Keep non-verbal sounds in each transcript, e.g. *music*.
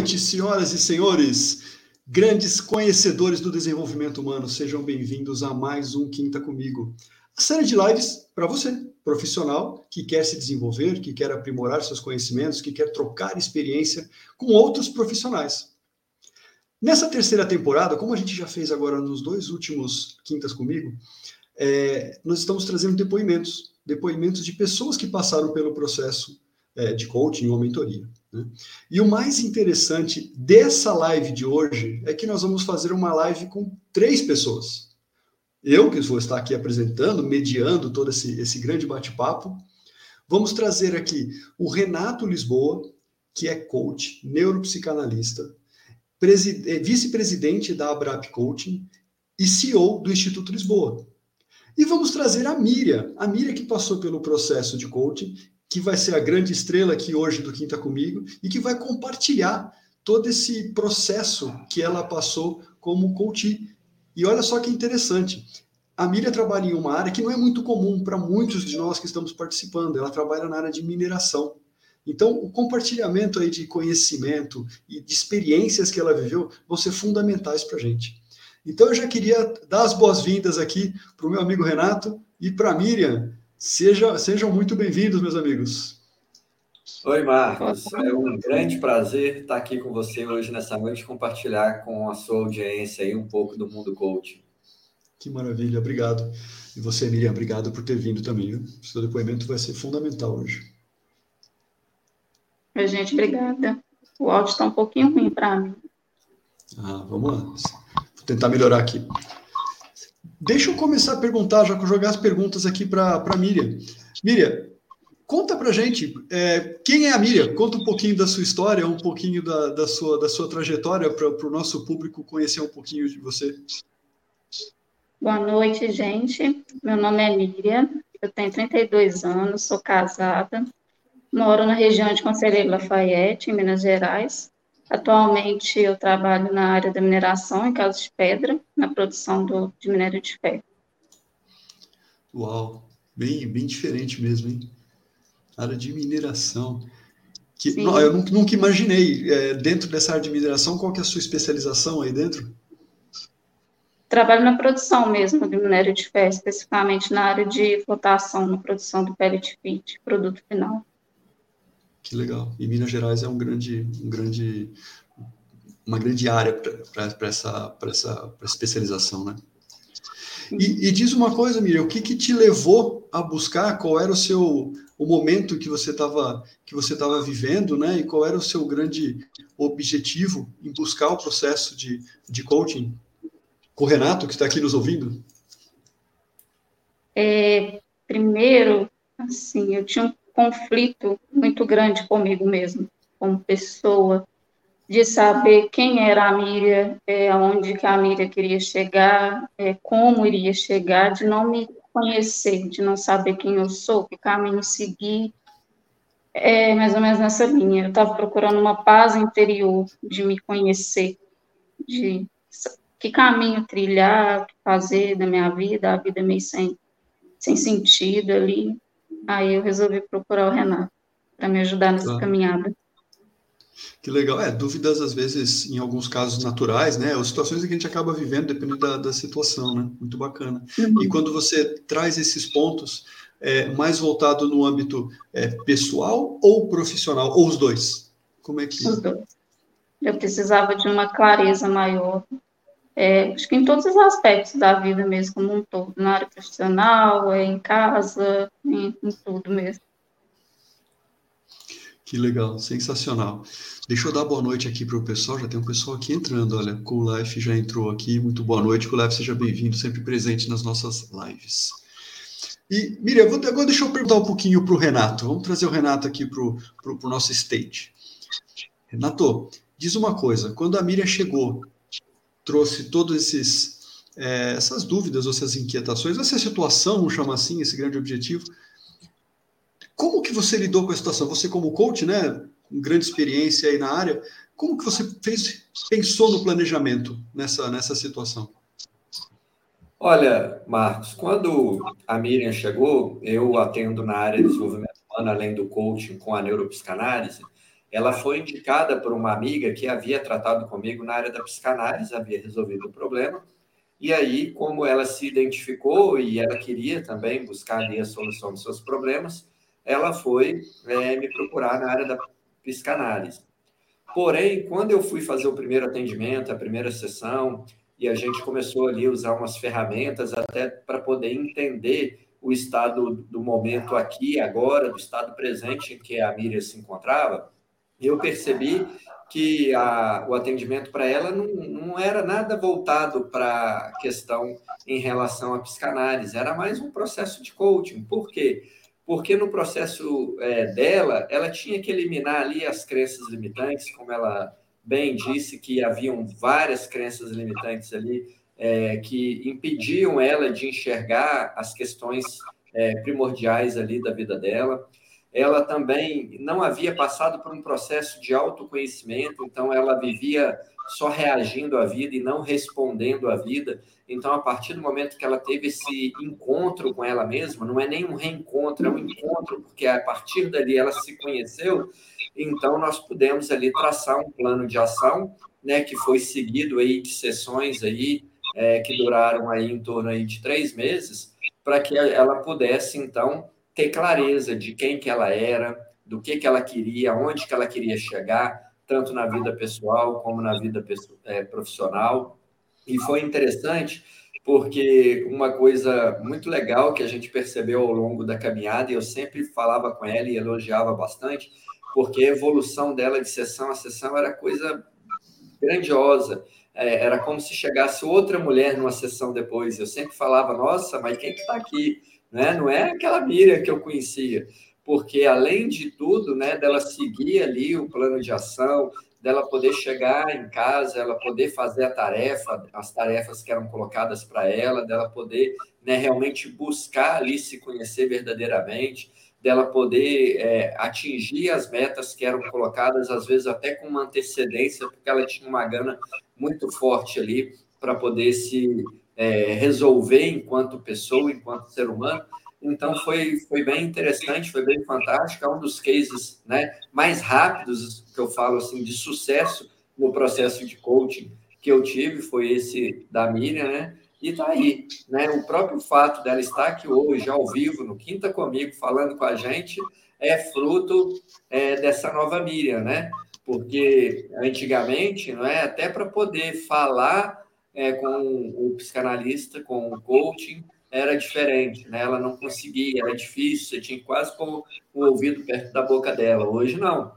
Noite, senhoras e senhores, grandes conhecedores do desenvolvimento humano. Sejam bem-vindos a mais um Quinta Comigo. A série de lives para você, profissional que quer se desenvolver, que quer aprimorar seus conhecimentos, que quer trocar experiência com outros profissionais. Nessa terceira temporada, como a gente já fez agora nos dois últimos Quintas Comigo, é, nós estamos trazendo depoimentos, depoimentos de pessoas que passaram pelo processo é, de coaching ou mentoria. Né? E o mais interessante dessa live de hoje é que nós vamos fazer uma live com três pessoas. Eu, que vou estar aqui apresentando, mediando todo esse, esse grande bate-papo. Vamos trazer aqui o Renato Lisboa, que é coach, neuropsicanalista, é, vice-presidente da Abrap Coaching e CEO do Instituto Lisboa. E vamos trazer a Miriam, a Miriam que passou pelo processo de coaching que vai ser a grande estrela aqui hoje do Quinta Comigo e que vai compartilhar todo esse processo que ela passou como coach. E olha só que interessante. A Miriam trabalha em uma área que não é muito comum para muitos de nós que estamos participando. Ela trabalha na área de mineração. Então, o compartilhamento aí de conhecimento e de experiências que ela viveu vão ser fundamentais para a gente. Então, eu já queria dar as boas-vindas aqui para o meu amigo Renato e para a Miriam. Seja, sejam muito bem-vindos, meus amigos. Oi, Marcos. É um grande prazer estar aqui com você hoje nessa noite, compartilhar com a sua audiência aí um pouco do mundo coaching. Que maravilha, obrigado. E você, Miriam, obrigado por ter vindo também. Viu? Seu depoimento vai ser fundamental hoje. Oi, gente, obrigada. O áudio está um pouquinho ruim para mim. Ah, vamos lá. Vou tentar melhorar aqui. Deixa eu começar a perguntar, já jogar as perguntas aqui para a Miriam. Miriam, conta para gente é, quem é a Miriam? Conta um pouquinho da sua história, um pouquinho da, da sua, da sua trajetória para o nosso público conhecer um pouquinho de você. Boa noite, gente. Meu nome é Miriam, eu tenho 32 anos, sou casada, moro na região de Conselheiro Lafayette, em Minas Gerais. Atualmente eu trabalho na área da mineração em Casa de Pedra, na produção do, de minério de ferro. Uau, bem, bem diferente mesmo, hein? Área de mineração. Que, não, eu nunca, nunca imaginei, é, dentro dessa área de mineração, qual que é a sua especialização aí dentro? Trabalho na produção mesmo de minério de ferro, especificamente na área de flotação, na produção do pellet fit, produto final. Que legal. E Minas Gerais é um grande, um grande, uma grande área para essa, essa especialização, né? E, e, diz uma coisa, Miriam, o que, que te levou a buscar? Qual era o seu o momento que você estava que você estava vivendo, né? E qual era o seu grande objetivo em buscar o processo de, de coaching? Com o Renato, que está aqui nos ouvindo. É, primeiro, assim, eu tinha um conflito muito grande comigo mesmo, como pessoa, de saber quem era a Miriam, é, aonde que a Miriam queria chegar, é, como iria chegar, de não me conhecer, de não saber quem eu sou, que caminho seguir, é mais ou menos nessa linha. Eu estava procurando uma paz interior de me conhecer, de que caminho trilhar, que fazer da minha vida, a vida meio sem, sem sentido ali. Aí eu resolvi procurar o Renato para me ajudar nessa tá. caminhada. Que legal. É, dúvidas, às vezes, em alguns casos naturais, né? Ou situações que a gente acaba vivendo, dependendo da, da situação, né? Muito bacana. Uhum. E quando você traz esses pontos, é, mais voltado no âmbito é, pessoal ou profissional, ou os dois? Como é que. Os dois. Eu precisava de uma clareza maior é, acho que em todos os aspectos da vida mesmo, como um todo, na área profissional, é, em casa, em, em tudo mesmo. Que legal, sensacional. Deixa eu dar boa noite aqui para o pessoal, já tem um pessoal aqui entrando, olha, o Life já entrou aqui, muito boa noite, o Life seja bem-vindo, sempre presente nas nossas lives. E, Miriam, agora deixa eu perguntar um pouquinho para o Renato, vamos trazer o Renato aqui para o nosso stage. Renato, diz uma coisa, quando a Miriam chegou trouxe todas esses é, essas dúvidas, essas inquietações, essa situação, chamar assim, esse grande objetivo. Como que você lidou com a situação? Você como coach, né, com grande experiência aí na área, como que você fez, pensou no planejamento nessa, nessa situação? Olha, Marcos, quando a Miriam chegou, eu atendo na área de desenvolvimento humano, além do coaching com a neuropsicanálise, ela foi indicada por uma amiga que havia tratado comigo na área da psicanálise, havia resolvido o problema, e aí, como ela se identificou e ela queria também buscar ali a solução dos seus problemas, ela foi é, me procurar na área da psicanálise. Porém, quando eu fui fazer o primeiro atendimento, a primeira sessão, e a gente começou ali a usar umas ferramentas até para poder entender o estado do momento aqui, agora, do estado presente em que a Miriam se encontrava, eu percebi que a, o atendimento para ela não, não era nada voltado para a questão em relação à psicanálise, era mais um processo de coaching. Por quê? Porque no processo é, dela, ela tinha que eliminar ali as crenças limitantes, como ela bem disse, que haviam várias crenças limitantes ali é, que impediam ela de enxergar as questões é, primordiais ali da vida dela. Ela também não havia passado por um processo de autoconhecimento, então ela vivia só reagindo à vida e não respondendo à vida. Então, a partir do momento que ela teve esse encontro com ela mesma, não é nem um reencontro, é um encontro, porque a partir dali ela se conheceu, então nós pudemos ali traçar um plano de ação, né, que foi seguido aí de sessões aí é, que duraram aí em torno aí de três meses, para que ela pudesse, então, ter clareza de quem que ela era, do que que ela queria, onde que ela queria chegar, tanto na vida pessoal como na vida é, profissional. E foi interessante porque uma coisa muito legal que a gente percebeu ao longo da caminhada, e eu sempre falava com ela e elogiava bastante, porque a evolução dela de sessão a sessão era coisa grandiosa é, era como se chegasse outra mulher numa sessão depois. Eu sempre falava, nossa, mas quem que está aqui? Né? Não é aquela Miriam que eu conhecia. Porque, além de tudo, né, dela seguir ali o plano de ação, dela poder chegar em casa, ela poder fazer a tarefa, as tarefas que eram colocadas para ela, dela poder né, realmente buscar ali se conhecer verdadeiramente, dela poder é, atingir as metas que eram colocadas, às vezes até com uma antecedência, porque ela tinha uma gana muito forte ali para poder se é, resolver enquanto pessoa, enquanto ser humano. Então foi, foi bem interessante, foi bem fantástico. É um dos cases né, mais rápidos que eu falo assim de sucesso no processo de coaching que eu tive foi esse da Miriam, né? E tá aí, né? O próprio fato dela estar aqui hoje, ao vivo, no Quinta Comigo, falando com a gente, é fruto é, dessa nova Miriam, né? porque antigamente, não é, até para poder falar é, com o psicanalista, com o coaching, era diferente, né? Ela não conseguia, era difícil, você tinha quase como o ouvido perto da boca dela. Hoje não.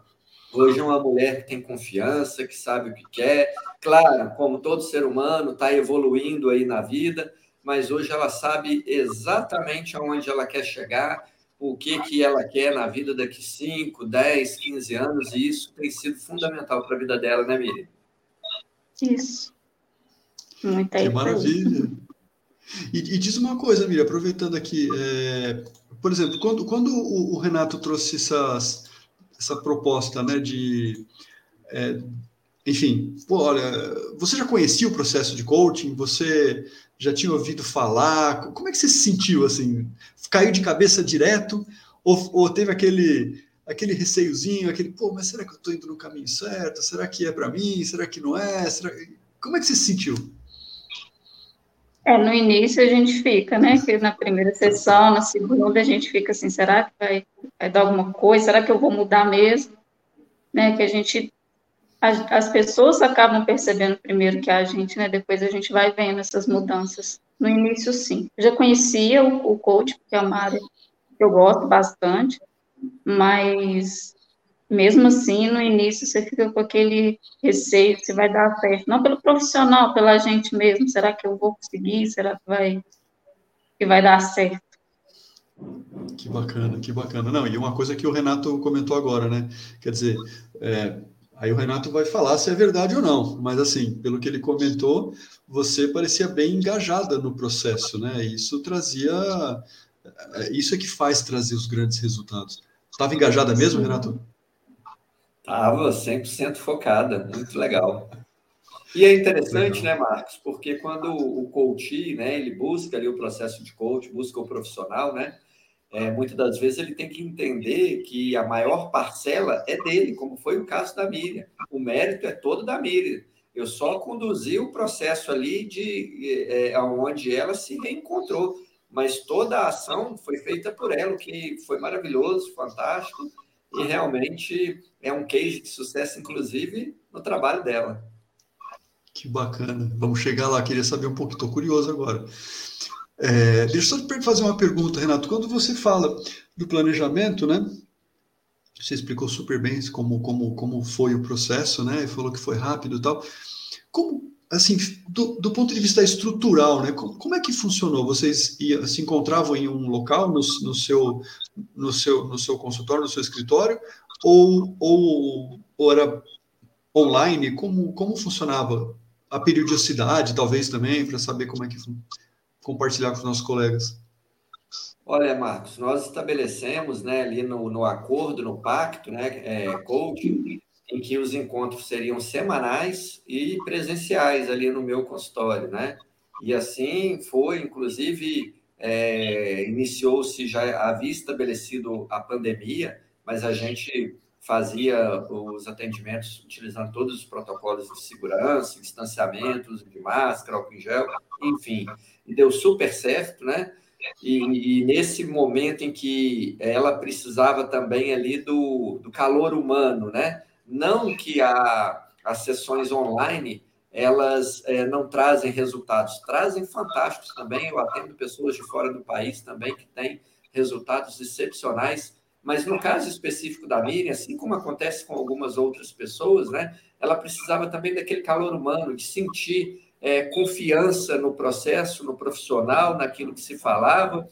Hoje é uma mulher que tem confiança, que sabe o que quer. Claro, como todo ser humano, está evoluindo aí na vida, mas hoje ela sabe exatamente aonde ela quer chegar o que, que ela quer na vida daqui 5, 10, 15 anos, e isso tem sido fundamental para a vida dela, né, Miriam? Isso. Muita que maravilha. E, e, diz uma coisa, Miriam, aproveitando aqui, é, por exemplo, quando, quando o, o, Renato trouxe essas, essa proposta né, de. É, enfim, pô, olha, você já conhecia o processo de coaching? Você já tinha ouvido falar? Como é que você se sentiu assim? Caiu de cabeça direto ou, ou teve aquele aquele receiozinho, aquele, pô, mas será que eu estou indo no caminho certo? Será que é para mim? Será que não é? Será... Como é que você se sentiu? É, no início a gente fica, né? Que na primeira sessão, na segunda a gente fica assim, será que vai, vai dar alguma coisa? Será que eu vou mudar mesmo? Né? Que a gente as, as pessoas acabam percebendo primeiro que a gente, né? Depois a gente vai vendo essas mudanças. No início, sim. Eu já conhecia o, o coach, porque é uma área que eu gosto bastante, mas mesmo assim, no início, você fica com aquele receio se vai dar certo. Não pelo profissional, pela gente mesmo. Será que eu vou conseguir? Será que vai, que vai dar certo? Que bacana, que bacana. Não, e uma coisa que o Renato comentou agora, né? Quer dizer, é, Aí o Renato vai falar se é verdade ou não, mas assim, pelo que ele comentou, você parecia bem engajada no processo, né? Isso trazia. É, isso é que faz trazer os grandes resultados. Estava engajada mesmo, Renato? Estava 100% focada, muito legal. E é interessante, legal. né, Marcos? Porque quando o coach, né, ele busca ali o processo de coach, busca o profissional, né? é, muitas das vezes ele tem que entender que a maior parcela é dele, como foi o caso da Miriam. O mérito é todo da Miriam. Eu só conduzi o processo ali de é, onde ela se reencontrou, mas toda a ação foi feita por ela, o que foi maravilhoso, fantástico, e realmente é um case de sucesso, inclusive, no trabalho dela. Que bacana. Vamos chegar lá, queria saber um pouco, estou curioso agora. É, deixa eu só te fazer uma pergunta, Renato. Quando você fala do planejamento, né? Você explicou super bem como, como, como foi o processo, né? Falou que foi rápido e tal. Como, assim, do, do ponto de vista estrutural, né? Como, como é que funcionou? Vocês ia, se encontravam em um local no, no, seu, no, seu, no seu consultório, no seu escritório? Ou, ou, ou era online? Como, como funcionava? A periodicidade, talvez, também, para saber como é que compartilhar com os nossos colegas. Olha, Marcos, nós estabelecemos né, ali no, no acordo, no pacto, né, é, coaching, em que os encontros seriam semanais e presenciais ali no meu consultório, né? E assim foi, inclusive, é, iniciou-se, já havia estabelecido a pandemia, mas a gente fazia os atendimentos utilizando todos os protocolos de segurança, distanciamento, de máscara, álcool em gel, enfim, e deu super certo, né? E, e, nesse momento em que ela precisava também ali do, do calor humano, né? Não que a, as sessões online elas é, não trazem resultados, trazem fantásticos também. Eu atendo pessoas de fora do país também que têm resultados excepcionais. Mas no caso específico da Miriam, assim como acontece com algumas outras pessoas, né, ela precisava também daquele calor humano, de sentir é, confiança no processo, no profissional, naquilo que se falava,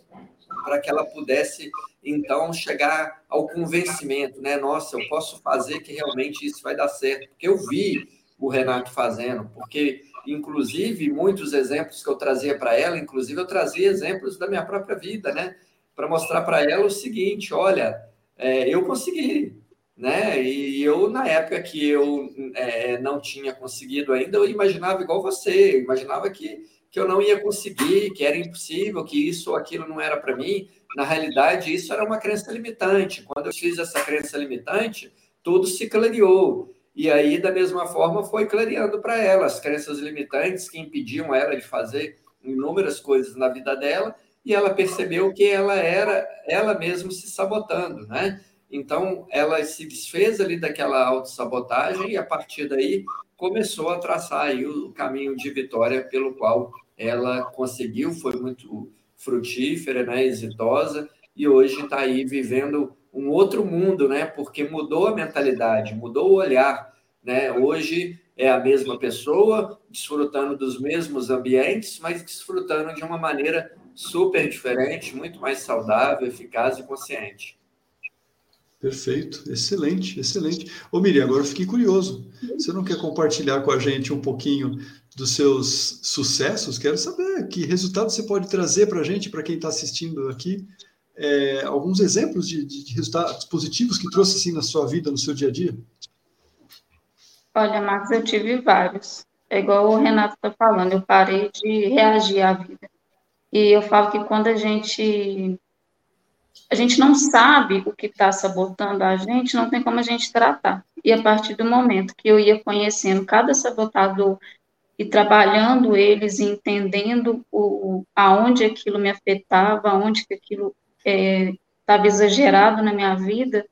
para que ela pudesse, então, chegar ao convencimento, né? Nossa, eu posso fazer que realmente isso vai dar certo, porque eu vi o Renato fazendo, porque, inclusive, muitos exemplos que eu trazia para ela, inclusive, eu trazia exemplos da minha própria vida, né? para mostrar para ela o seguinte: olha, é, eu consegui, né? E eu, na época que eu é, não tinha conseguido ainda, eu imaginava igual você, eu imaginava que, que eu não ia conseguir, que era impossível, que isso ou aquilo não era para mim. Na realidade, isso era uma crença limitante. Quando eu fiz essa crença limitante, tudo se clareou. E aí, da mesma forma, foi clareando para ela as crenças limitantes que impediam ela de fazer inúmeras coisas na vida dela e ela percebeu que ela era ela mesma se sabotando, né? Então, ela se desfez ali daquela autossabotagem e, a partir daí, começou a traçar aí o caminho de vitória pelo qual ela conseguiu, foi muito frutífera, né, exitosa, e hoje está aí vivendo um outro mundo, né, porque mudou a mentalidade, mudou o olhar, né, hoje é a mesma pessoa, desfrutando dos mesmos ambientes, mas desfrutando de uma maneira super diferente, muito mais saudável, eficaz e consciente. Perfeito, excelente, excelente. Ô Miriam, agora eu fiquei curioso. Você não quer compartilhar com a gente um pouquinho dos seus sucessos? Quero saber que resultado você pode trazer para a gente, para quem está assistindo aqui, é, alguns exemplos de, de, resultados positivos que trouxe assim na sua vida, no seu dia a dia. Olha, Marcos, eu tive vários. É igual o Renato está falando, eu parei de reagir à vida. E eu falo que quando a gente a gente não sabe o que está sabotando a gente, não tem como a gente tratar. E a partir do momento que eu ia conhecendo cada sabotador e trabalhando eles, entendendo o, aonde aquilo me afetava, aonde que aquilo estava é, exagerado na minha vida,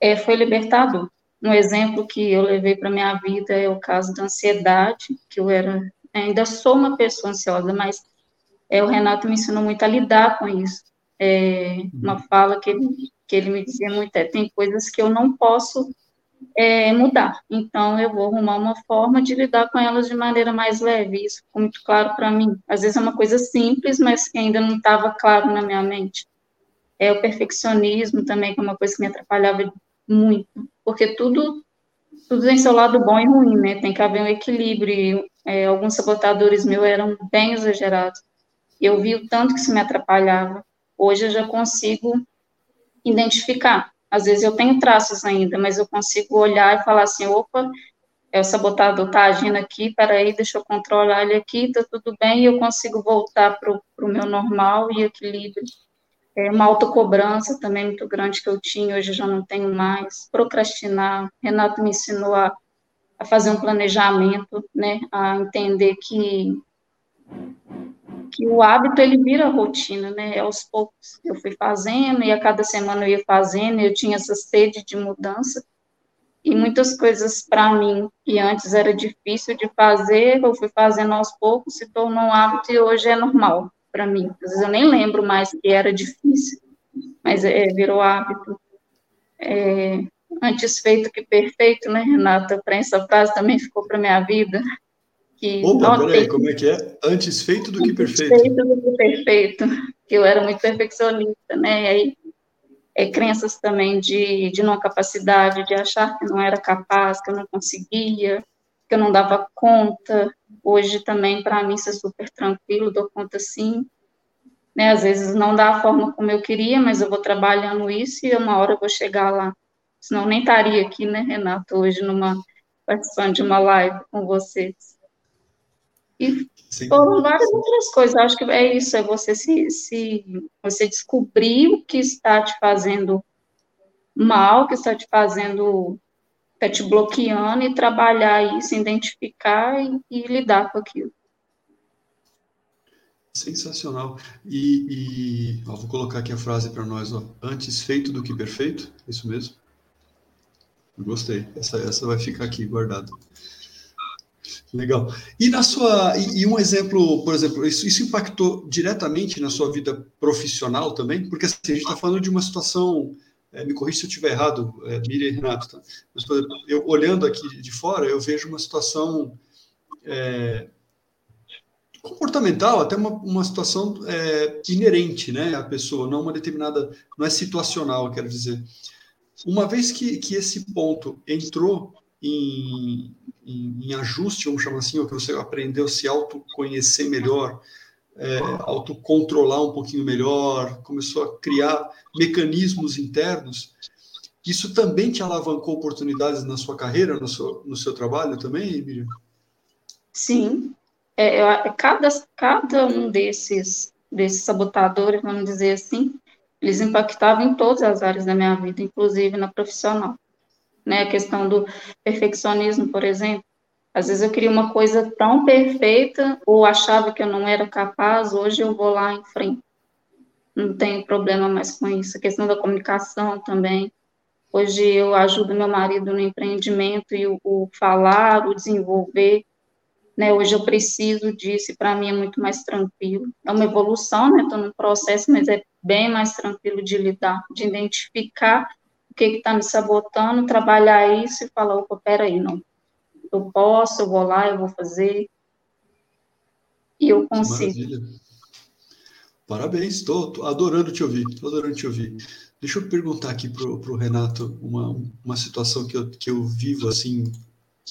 é, foi libertador. Um exemplo que eu levei para minha vida é o caso da ansiedade, que eu era, ainda sou uma pessoa ansiosa, mas é, o Renato me ensinou muito a lidar com isso. É, uma uhum. fala que ele, que ele me dizia muito é, tem coisas que eu não posso é, mudar, então eu vou arrumar uma forma de lidar com elas de maneira mais leve, isso ficou muito claro para mim. Às vezes é uma coisa simples, mas que ainda não estava claro na minha mente. É o perfeccionismo também, que é uma coisa que me atrapalhava muito, porque tudo tudo tem seu lado bom e ruim, né? Tem que haver um equilíbrio. É, alguns sabotadores meus eram bem exagerados eu vi o tanto que isso me atrapalhava. Hoje eu já consigo identificar. Às vezes eu tenho traços ainda, mas eu consigo olhar e falar assim, opa, é o sabotador está agindo aqui, peraí, deixa eu controlar ele aqui, tá tudo bem, e eu consigo voltar para o meu normal e equilíbrio. é, uma autocobrança também muito grande que eu tinha, hoje já não tenho mais, procrastinar. Renato me ensinou a, a fazer um planejamento, né, a entender que que o hábito ele vira rotina, né? Aos poucos eu fui fazendo e a cada semana eu ia fazendo, eu tinha essa sede de mudança e muitas coisas para mim que antes era difícil de fazer, eu fui fazendo aos poucos, se tornou um hábito e hoje é normal para mim. Às vezes eu nem lembro mais que era difícil, mas é, virou hábito. É, antes feito que perfeito, né, Renata? Para essa frase também ficou para minha vida. Que, Opa, peraí, como é que é? Antes feito do que perfeito. Antes feito do que perfeito, que eu era muito perfeccionista, né? E aí, é, crenças também de, de não capacidade, de achar que não era capaz, que eu não conseguia, que eu não dava conta. Hoje também, para mim, isso é super tranquilo, dou conta sim. Né? Às vezes não dá a forma como eu queria, mas eu vou trabalhando isso e uma hora eu vou chegar lá. Senão nem estaria aqui, né, Renato, hoje numa participando de uma live com vocês. E Sim. foram várias outras coisas. Acho que é isso, é você se, se você descobrir o que está te fazendo mal, o que está te fazendo, está te bloqueando e trabalhar isso, identificar e, e lidar com aquilo. Sensacional. E, e ó, vou colocar aqui a frase para nós: ó, antes feito do que perfeito. Isso mesmo? Gostei. Essa, essa vai ficar aqui guardada. Legal. E na sua e, e, um exemplo, por exemplo, isso, isso impactou diretamente na sua vida profissional também, porque assim, a gente está falando de uma situação, é, me corrija se eu estiver errado, é, Miriam e Renato, tá? mas por exemplo, eu olhando aqui de fora, eu vejo uma situação é, comportamental, até uma, uma situação é, inerente, né, à pessoa, não uma determinada, não é situacional, quero dizer. Uma vez que, que esse ponto entrou em, em, em, ajuste, vamos chamar assim, ou que você aprendeu a se autoconhecer melhor, é, autocontrolar um pouquinho melhor, começou a criar mecanismos internos, isso também te alavancou oportunidades na sua carreira, no seu, no seu trabalho também, Miriam? Sim. É, é cada, cada um desses, desses sabotadores, vamos dizer assim, eles impactavam em todas as áreas da minha vida, inclusive na profissional né? A questão do perfeccionismo, por exemplo. Às vezes eu queria uma coisa tão perfeita ou achava que eu não era capaz, hoje eu vou lá em frente. Não tenho problema mais com isso. A questão da comunicação também. Hoje eu ajudo meu marido no empreendimento e o, o falar, o desenvolver. Né? Hoje eu preciso disso e para mim é muito mais tranquilo. É uma evolução, né? Estou num processo, mas é bem mais tranquilo de lidar, de identificar que está me sabotando, trabalhar isso e falar, opa, peraí, não, eu posso, eu vou lá, eu vou fazer, e eu consigo. Maravilha. Parabéns, estou adorando te ouvir, estou adorando te ouvir. Deixa eu perguntar aqui para o Renato uma, uma situação que eu, que eu vivo assim,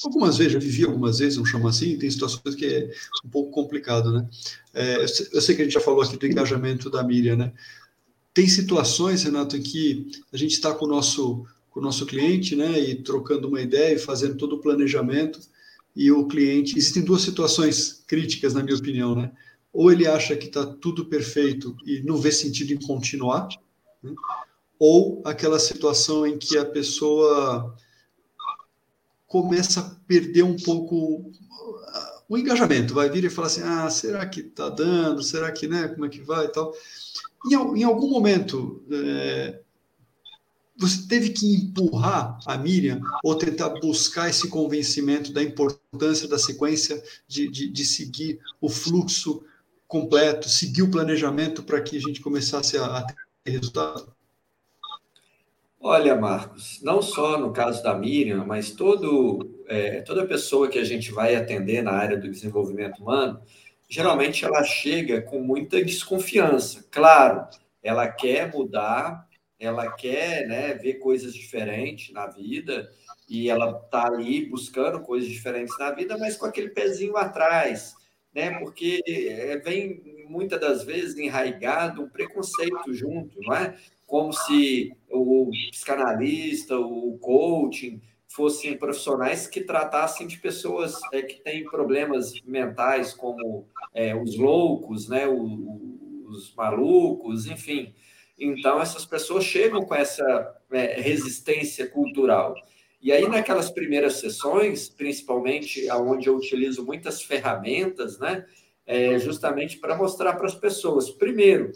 algumas vezes, já vivi algumas vezes, vamos chamar assim, tem situações que é um pouco complicado, né? É, eu sei que a gente já falou aqui do engajamento da Miriam, né? Tem situações, Renato, em que a gente está com o nosso, com o nosso cliente, né, e trocando uma ideia e fazendo todo o planejamento, e o cliente. Existem duas situações críticas, na minha opinião, né? Ou ele acha que está tudo perfeito e não vê sentido em continuar, né? ou aquela situação em que a pessoa começa a perder um pouco o engajamento, vai vir e falar assim, ah, será que está dando, será que, né, como é que vai e tal. Em, em algum momento, é, você teve que empurrar a Miriam ou tentar buscar esse convencimento da importância da sequência de, de, de seguir o fluxo completo, seguir o planejamento para que a gente começasse a, a ter resultado? Olha, Marcos, não só no caso da Miriam, mas todo, é, toda pessoa que a gente vai atender na área do desenvolvimento humano, geralmente ela chega com muita desconfiança. Claro, ela quer mudar, ela quer né, ver coisas diferentes na vida, e ela está ali buscando coisas diferentes na vida, mas com aquele pezinho atrás, né? Porque é, vem muitas das vezes enraigado um preconceito junto, não é? Como se o psicanalista, o coaching fossem profissionais que tratassem de pessoas é, que têm problemas mentais, como é, os loucos, né, os, os malucos, enfim. Então, essas pessoas chegam com essa é, resistência cultural. E aí, naquelas primeiras sessões, principalmente onde eu utilizo muitas ferramentas, né, é justamente para mostrar para as pessoas, primeiro,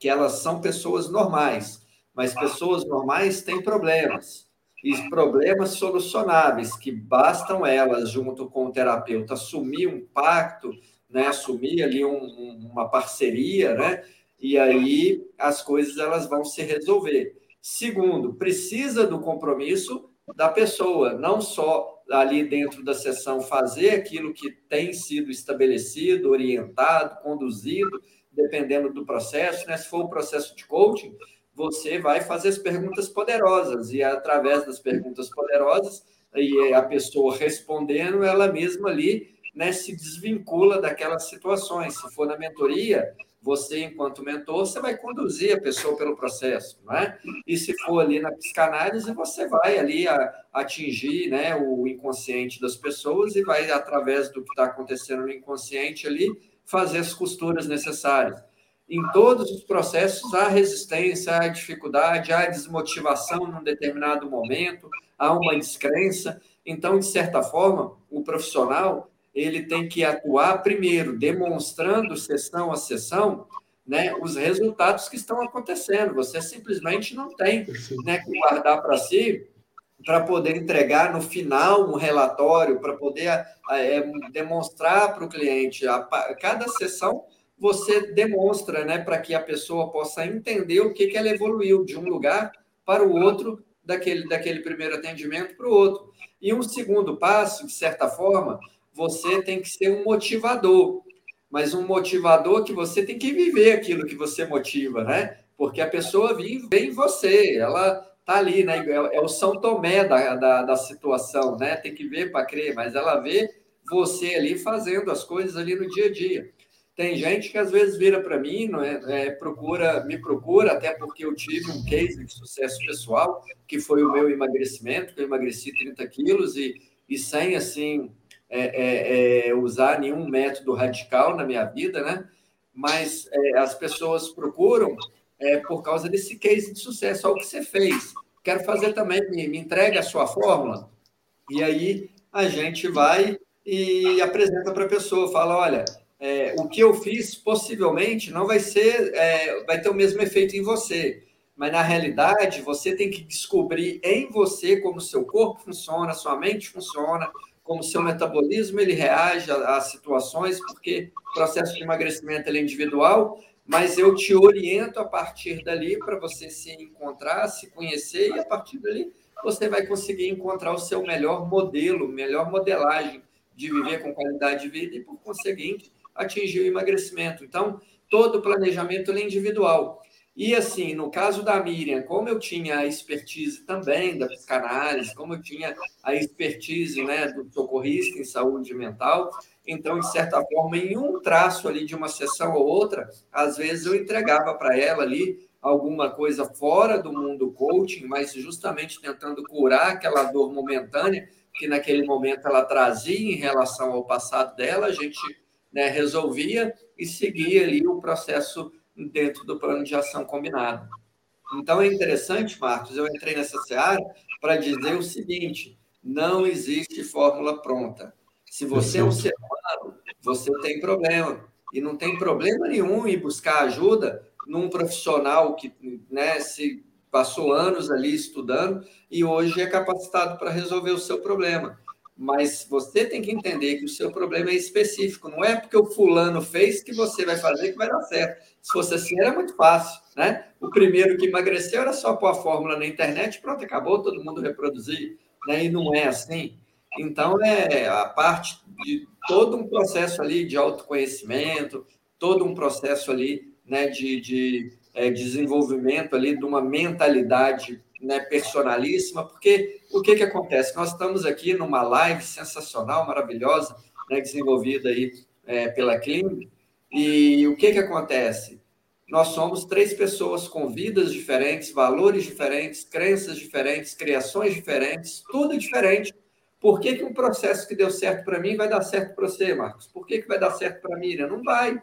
que elas são pessoas normais, mas pessoas normais têm problemas. E problemas solucionáveis, que bastam elas, junto com o terapeuta, assumir um pacto, né, assumir ali um, uma parceria, né, e aí as coisas elas vão se resolver. Segundo, precisa do compromisso da pessoa, não só ali dentro da sessão fazer aquilo que tem sido estabelecido, orientado, conduzido, dependendo do processo, né? Se for o processo de coaching, você vai fazer as perguntas poderosas e através das perguntas poderosas e a pessoa respondendo, ela mesma ali, né, se desvincula daquelas situações. Se for na mentoria, você, enquanto mentor, você vai conduzir a pessoa pelo processo, não é? E se for ali na psicanálise, você vai ali a, atingir né, o inconsciente das pessoas e vai, através do que está acontecendo no inconsciente ali, fazer as costuras necessárias. Em todos os processos há resistência, há dificuldade, há desmotivação num determinado momento, há uma descrença. Então, de certa forma, o profissional ele tem que atuar primeiro, demonstrando sessão a sessão, né, os resultados que estão acontecendo. Você simplesmente não tem né, que guardar para si para poder entregar no final um relatório, para poder é, demonstrar para o cliente. A, cada sessão você demonstra né, para que a pessoa possa entender o que, que ela evoluiu de um lugar para o outro, daquele, daquele primeiro atendimento para o outro. E um segundo passo, de certa forma, você tem que ser um motivador, mas um motivador que você tem que viver aquilo que você motiva, né? Porque a pessoa vive em você, ela tá ali, né? É, é o São Tomé da, da, da situação, né? Tem que ver para crer, mas ela vê você ali fazendo as coisas ali no dia a dia. Tem gente que às vezes vira para mim, não é, é, procura, me procura, até porque eu tive um case de sucesso pessoal, que foi o meu emagrecimento, que eu emagreci 30 quilos e, e sem assim é, é, é, usar nenhum método radical na minha vida, né? Mas é, as pessoas procuram é, por causa desse case de sucesso. Olha o que você fez. Quero fazer também, me, me entregue a sua fórmula. E aí a gente vai e apresenta para a pessoa, fala, olha, é, o que eu fiz possivelmente não vai ser, é, vai ter o mesmo efeito em você, mas na realidade você tem que descobrir em você como seu corpo funciona, sua mente funciona, como seu metabolismo ele reage às situações, porque o processo de emagrecimento é individual, mas eu te oriento a partir dali para você se encontrar, se conhecer, e a partir dali você vai conseguir encontrar o seu melhor modelo, melhor modelagem de viver com qualidade de vida e, por conseguinte, atingir o emagrecimento. Então, todo o planejamento é individual. E assim, no caso da Miriam, como eu tinha a expertise também da psicanálise, como eu tinha a expertise né, do socorrista em saúde mental, então, de certa forma, em um traço ali de uma sessão ou outra, às vezes eu entregava para ela ali alguma coisa fora do mundo coaching, mas justamente tentando curar aquela dor momentânea que naquele momento ela trazia em relação ao passado dela, a gente né, resolvia e seguia ali o processo dentro do plano de ação combinado. Então é interessante, Marcos, eu entrei nessa seara para dizer o seguinte: não existe fórmula pronta. Se você é um ser humano, você tem problema. E não tem problema nenhum em buscar ajuda num profissional que né, se passou anos ali estudando e hoje é capacitado para resolver o seu problema mas você tem que entender que o seu problema é específico. Não é porque o fulano fez que você vai fazer que vai dar certo. Se fosse assim, era muito fácil, né? O primeiro que emagreceu era só pôr a fórmula na internet, pronto, acabou, todo mundo reproduzir, né? E não é assim. Então, é a parte de todo um processo ali de autoconhecimento, todo um processo ali, né, de, de é, desenvolvimento ali de uma mentalidade né, personalíssima, porque o que, que acontece? Nós estamos aqui numa live sensacional, maravilhosa, né, desenvolvida aí é, pela Clean, e o que, que acontece? Nós somos três pessoas com vidas diferentes, valores diferentes, crenças diferentes, criações diferentes, tudo diferente. Por que, que um processo que deu certo para mim vai dar certo para você, Marcos? Por que, que vai dar certo para a Miriam? Não vai.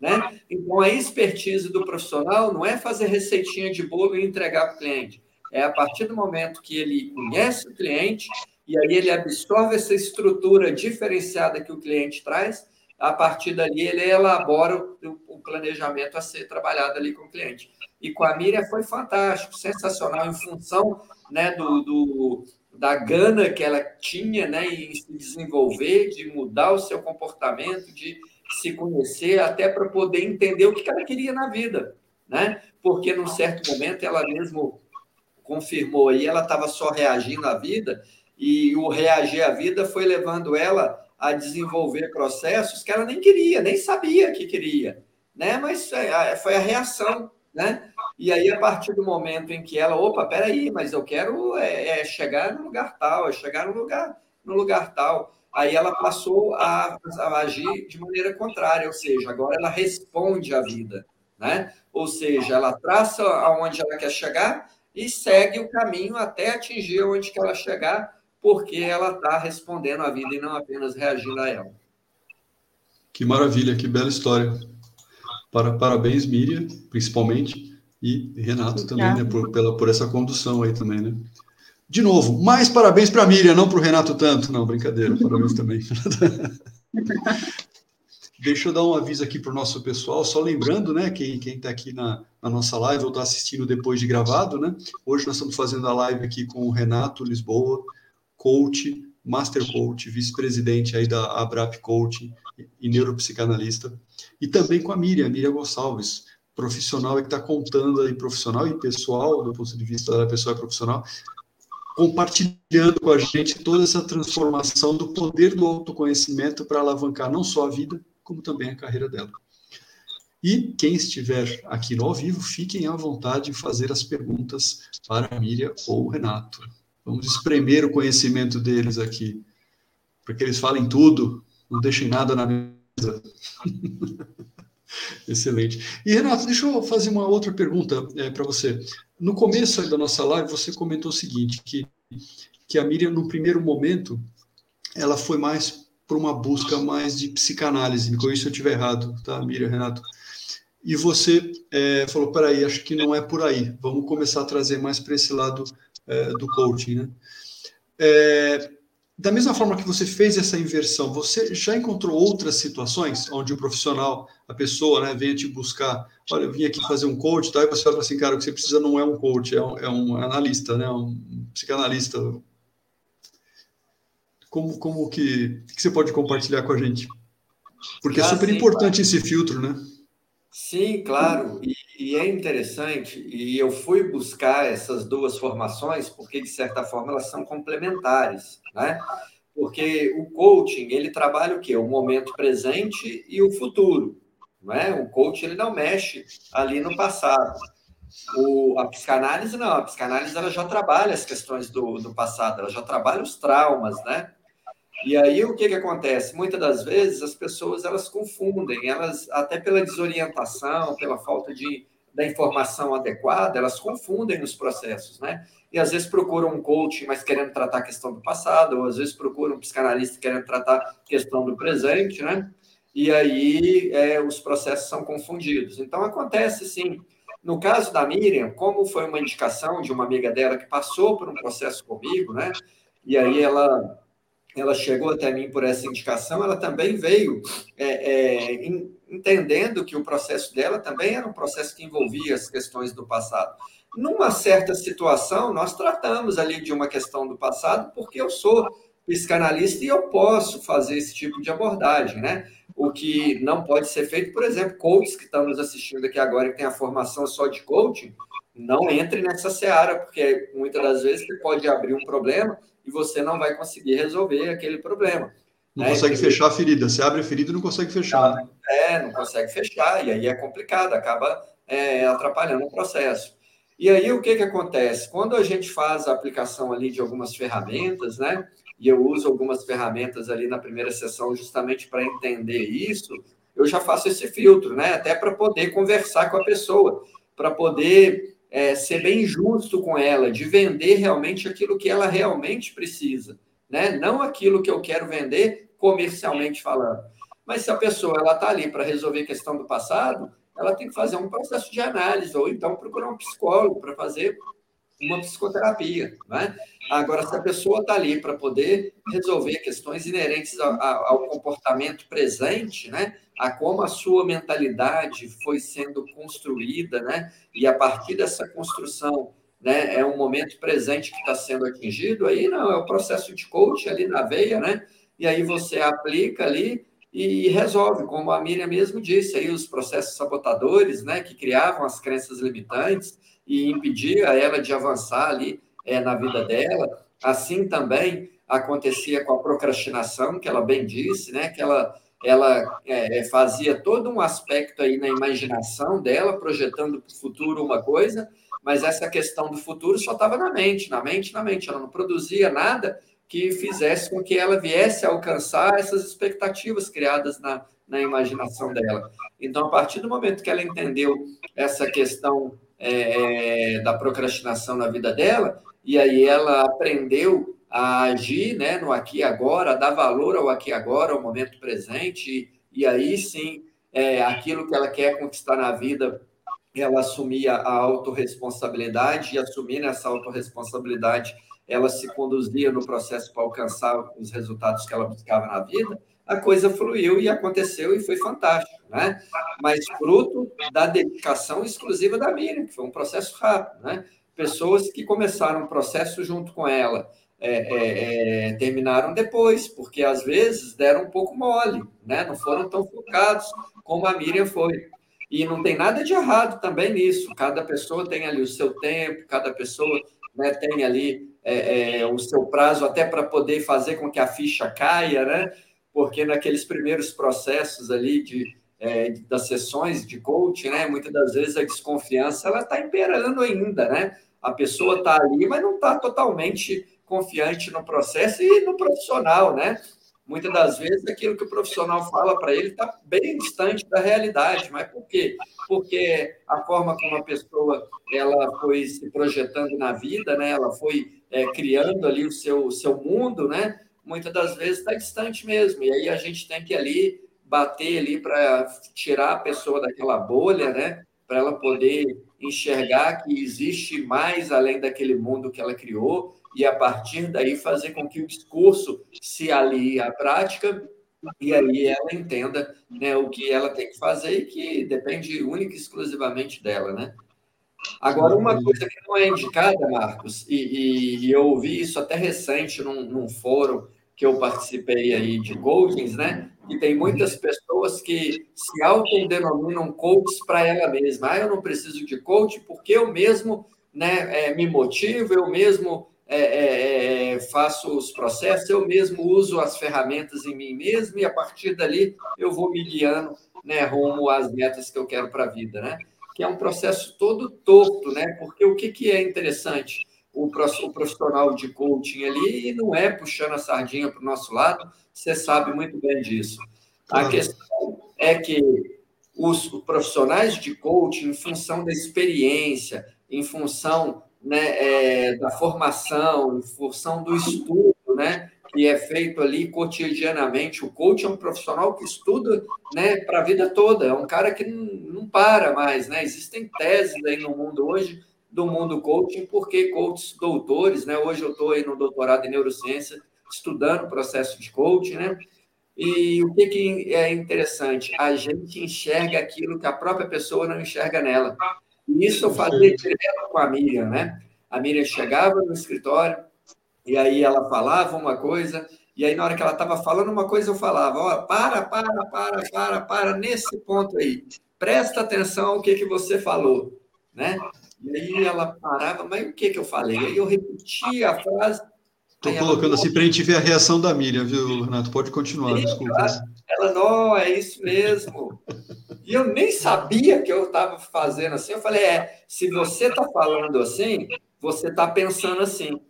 Né? Então, a expertise do profissional não é fazer receitinha de bolo e entregar para o cliente. É a partir do momento que ele conhece o cliente e aí ele absorve essa estrutura diferenciada que o cliente traz, a partir dali ele elabora o, planejamento a ser trabalhado ali com o cliente. E com a Miriam foi fantástico, sensacional, em função né, do, do da gana que ela tinha né, em se desenvolver, de mudar o seu comportamento, de se conhecer, até para poder entender o que ela queria na vida. Né? Porque, num certo momento, ela mesmo confirmou aí, ela estava só reagindo à vida, e o reagir à vida foi levando ela a desenvolver processos que ela nem queria, nem sabia que queria, né? Mas é, foi a reação, né? E aí, a partir do momento em que ela, opa, peraí, mas eu quero é, é chegar no lugar tal, é chegar no lugar, no lugar tal. Aí ela passou a, a, agir de maneira contrária, ou seja, agora ela responde à vida, né? Ou seja, ela traça aonde ela quer chegar e segue o caminho até atingir onde que ela chegar, porque ela está respondendo à vida e não apenas reagindo a ela. Que maravilha, que bela história. Para, parabéns, Miriam, principalmente. E Renato também, né, por, pela, por essa condução aí também, né? De novo, mais parabéns para a Miriam, não para o Renato tanto. Não, brincadeira, parabéns também. *laughs* Deixa eu dar um aviso aqui para o nosso pessoal, só lembrando, né, quem está aqui na, na, nossa live ou está assistindo depois de gravado, né? Hoje nós estamos fazendo a live aqui com o Renato Lisboa, coach, master coach, vice-presidente aí da Abrap Coaching e neuropsicanalista, e também com a Miriam, Miriam Gonçalves, profissional que está contando aí, profissional e pessoal, do ponto de vista da pessoa profissional, compartilhando com a gente toda essa transformação do poder do autoconhecimento para alavancar não só a vida, como também a carreira dela. E quem estiver aqui no ao vivo, fiquem à vontade de fazer as perguntas para a Miriam ou o Renato. Vamos espremer o conhecimento deles aqui, para que eles falem tudo, não deixem nada na mesa. *laughs* Excelente. E Renato, deixa eu fazer uma outra pergunta é, para você. No começo da nossa live, você comentou o seguinte, que, que a Miriam, no primeiro momento, ela foi mais por uma busca mais de psicanálise. Me corrija se eu estiver errado, tá, Miriam, Renato? E você é, falou, peraí, acho que não é por aí. Vamos começar a trazer mais para esse lado é, do coaching, né? É, da mesma forma que você fez essa inversão, você já encontrou outras situações onde o profissional, a pessoa, né, venha te buscar, olha, eu vim aqui fazer um coach, tá? e você fala assim, cara, o que você precisa não é um coach, é um, é um analista, né, um psicanalista. Como, como que, que você pode compartilhar com a gente? Porque é ah, é super sim, importante claro. esse filtro, né? Sim, claro, e, e é interessante, e eu fui buscar essas duas formações porque, de certa forma, elas são complementares né? Porque o coaching, ele trabalha o quê? O momento presente e o futuro, não é? O coaching, ele não mexe ali no passado. O, a psicanálise, não. A psicanálise, ela já trabalha as questões do, do passado, ela já trabalha os traumas, né? E aí, o que que acontece? Muitas das vezes, as pessoas, elas confundem, elas, até pela desorientação, pela falta de, da informação adequada, elas confundem os processos, né? e às vezes procuram um coach, mas querendo tratar a questão do passado, ou às vezes procuram um psicanalista querendo tratar a questão do presente, né? E aí é, os processos são confundidos. Então acontece sim. No caso da Miriam, como foi uma indicação de uma amiga dela que passou por um processo comigo, né? E aí ela ela chegou até mim por essa indicação, ela também veio é, é, entendendo que o processo dela também era um processo que envolvia as questões do passado. Numa certa situação, nós tratamos ali de uma questão do passado, porque eu sou psicanalista e eu posso fazer esse tipo de abordagem, né? O que não pode ser feito, por exemplo, coaches que estão nos assistindo aqui agora que tem a formação só de coaching, não entre nessa seara, porque muitas das vezes você pode abrir um problema e você não vai conseguir resolver aquele problema. Não né? consegue fechar a ferida. Você abre a ferida e não consegue fechar. Né? É, não consegue fechar, e aí é complicado, acaba é, atrapalhando o processo. E aí o que, que acontece? Quando a gente faz a aplicação ali de algumas ferramentas, né? E eu uso algumas ferramentas ali na primeira sessão justamente para entender isso, eu já faço esse filtro, né? Até para poder conversar com a pessoa, para poder é, ser bem justo com ela, de vender realmente aquilo que ela realmente precisa, né? Não aquilo que eu quero vender comercialmente falando. Mas se a pessoa ela está ali para resolver a questão do passado, ela tem que fazer um processo de análise, ou então procurar um psicólogo para fazer uma psicoterapia. Né? Agora, se a pessoa está ali para poder resolver questões inerentes ao, ao, comportamento presente, né? A como a sua mentalidade foi sendo construída, né? e a partir dessa construção né, é um momento presente que está sendo atingido, aí não, é o processo de coach ali na veia, né? e aí você aplica ali e resolve, como a Miriam mesmo disse, aí os processos sabotadores, né, que criavam as crenças limitantes e impedia ela de avançar ali é, na vida dela. Assim também acontecia com a procrastinação, que ela bem disse, né, que ela ela é, é fazia todo um aspecto aí na imaginação dela, projetando para o futuro uma coisa, mas essa questão do futuro só estava na mente, na mente, na mente. Ela não produzia nada que fizesse com que ela viesse a alcançar essas expectativas criadas na, na imaginação dela. Então, a partir do momento que ela entendeu essa questão é, da procrastinação na vida dela, e aí ela aprendeu a agir né, no aqui e agora, a dar valor ao aqui e agora, ao momento presente, e, e aí sim, é, aquilo que ela quer conquistar na vida, ela assumia a autorresponsabilidade, e assumir essa autorresponsabilidade, ela se conduzia no processo para alcançar os resultados que ela buscava na vida, a coisa fluiu e aconteceu e foi fantástico, né? Mas fruto da dedicação exclusiva da Miriam, que foi um processo rápido, né? Pessoas que começaram o processo junto com ela é, é, é, terminaram depois, porque às vezes deram um pouco mole, né? Não foram tão focados como a Miriam foi. E não tem nada de errado também nisso. Cada pessoa tem ali o seu tempo, cada pessoa né, tem ali é, é, o seu prazo até para poder fazer com que a ficha caia, né? Porque naqueles primeiros processos ali de, é, das sessões de coaching, né? Muitas das vezes a desconfiança ela está imperando ainda, né? A pessoa está ali, mas não está totalmente confiante no processo e no profissional, né? Muitas das vezes aquilo que o profissional fala para ele está bem distante da realidade, mas por quê? Porque a forma como a pessoa ela foi se projetando na vida, né? Ela foi é, criando ali o seu, seu mundo, né? Muitas das vezes está distante mesmo. E aí a gente tem que ali bater ali para tirar a pessoa daquela bolha, né? Para ela poder enxergar que existe mais além daquele mundo que ela criou e a partir daí fazer com que o discurso se alie à prática e aí ela entenda né, o que ela tem que fazer e que depende única e exclusivamente dela, né? Agora, uma coisa que não é indicada, Marcos, e, e, e eu ouvi isso até recente num, num, fórum que eu participei aí de coachings, né? E tem muitas pessoas que se autodenominam coaches para ela mesma. Ah, eu não preciso de coach porque eu mesmo né, é, me motivo, eu mesmo é, é, é, faço os processos, eu mesmo uso as ferramentas em mim mesmo e a partir dali eu vou me guiando né, rumo às metas que eu quero para a vida, né? Que é um processo todo torto, né? Porque o que, que é interessante? O profissional de coaching ali não é puxando a sardinha para o nosso lado, você sabe muito bem disso. A questão é que os profissionais de coaching, em função da experiência, em função né, é, da formação, em função do estudo, né, que é feito ali cotidianamente. O coach é um profissional que estuda né, para a vida toda, é um cara que não, para mais. Né? Existem teses aí no mundo hoje do mundo coaching, porque coaches doutores, né? Hoje eu estou aí no doutorado em neurociência, estudando o processo de coaching, né? E o que, que é interessante? A gente enxerga aquilo que a própria pessoa não enxerga nela. Isso eu fazia direto com a Miriam, né? A Miriam chegava no escritório e aí ela falava uma coisa, e aí na hora que ela estava falando uma coisa, eu falava, ó, para, para, para, para, para, nesse ponto aí. Presta atenção ao que, que você falou, né? E aí ela parava, mas o que, que eu falei? Aí eu repetia a frase. Estou colocando assim para a gente ver a reação da Miriam, viu, Renato? Pode continuar, Sim, desculpa. Ela, ela, não, é isso mesmo. *laughs* E eu nem sabia que eu estava fazendo assim. Eu falei, é, se você está falando assim, você está pensando assim.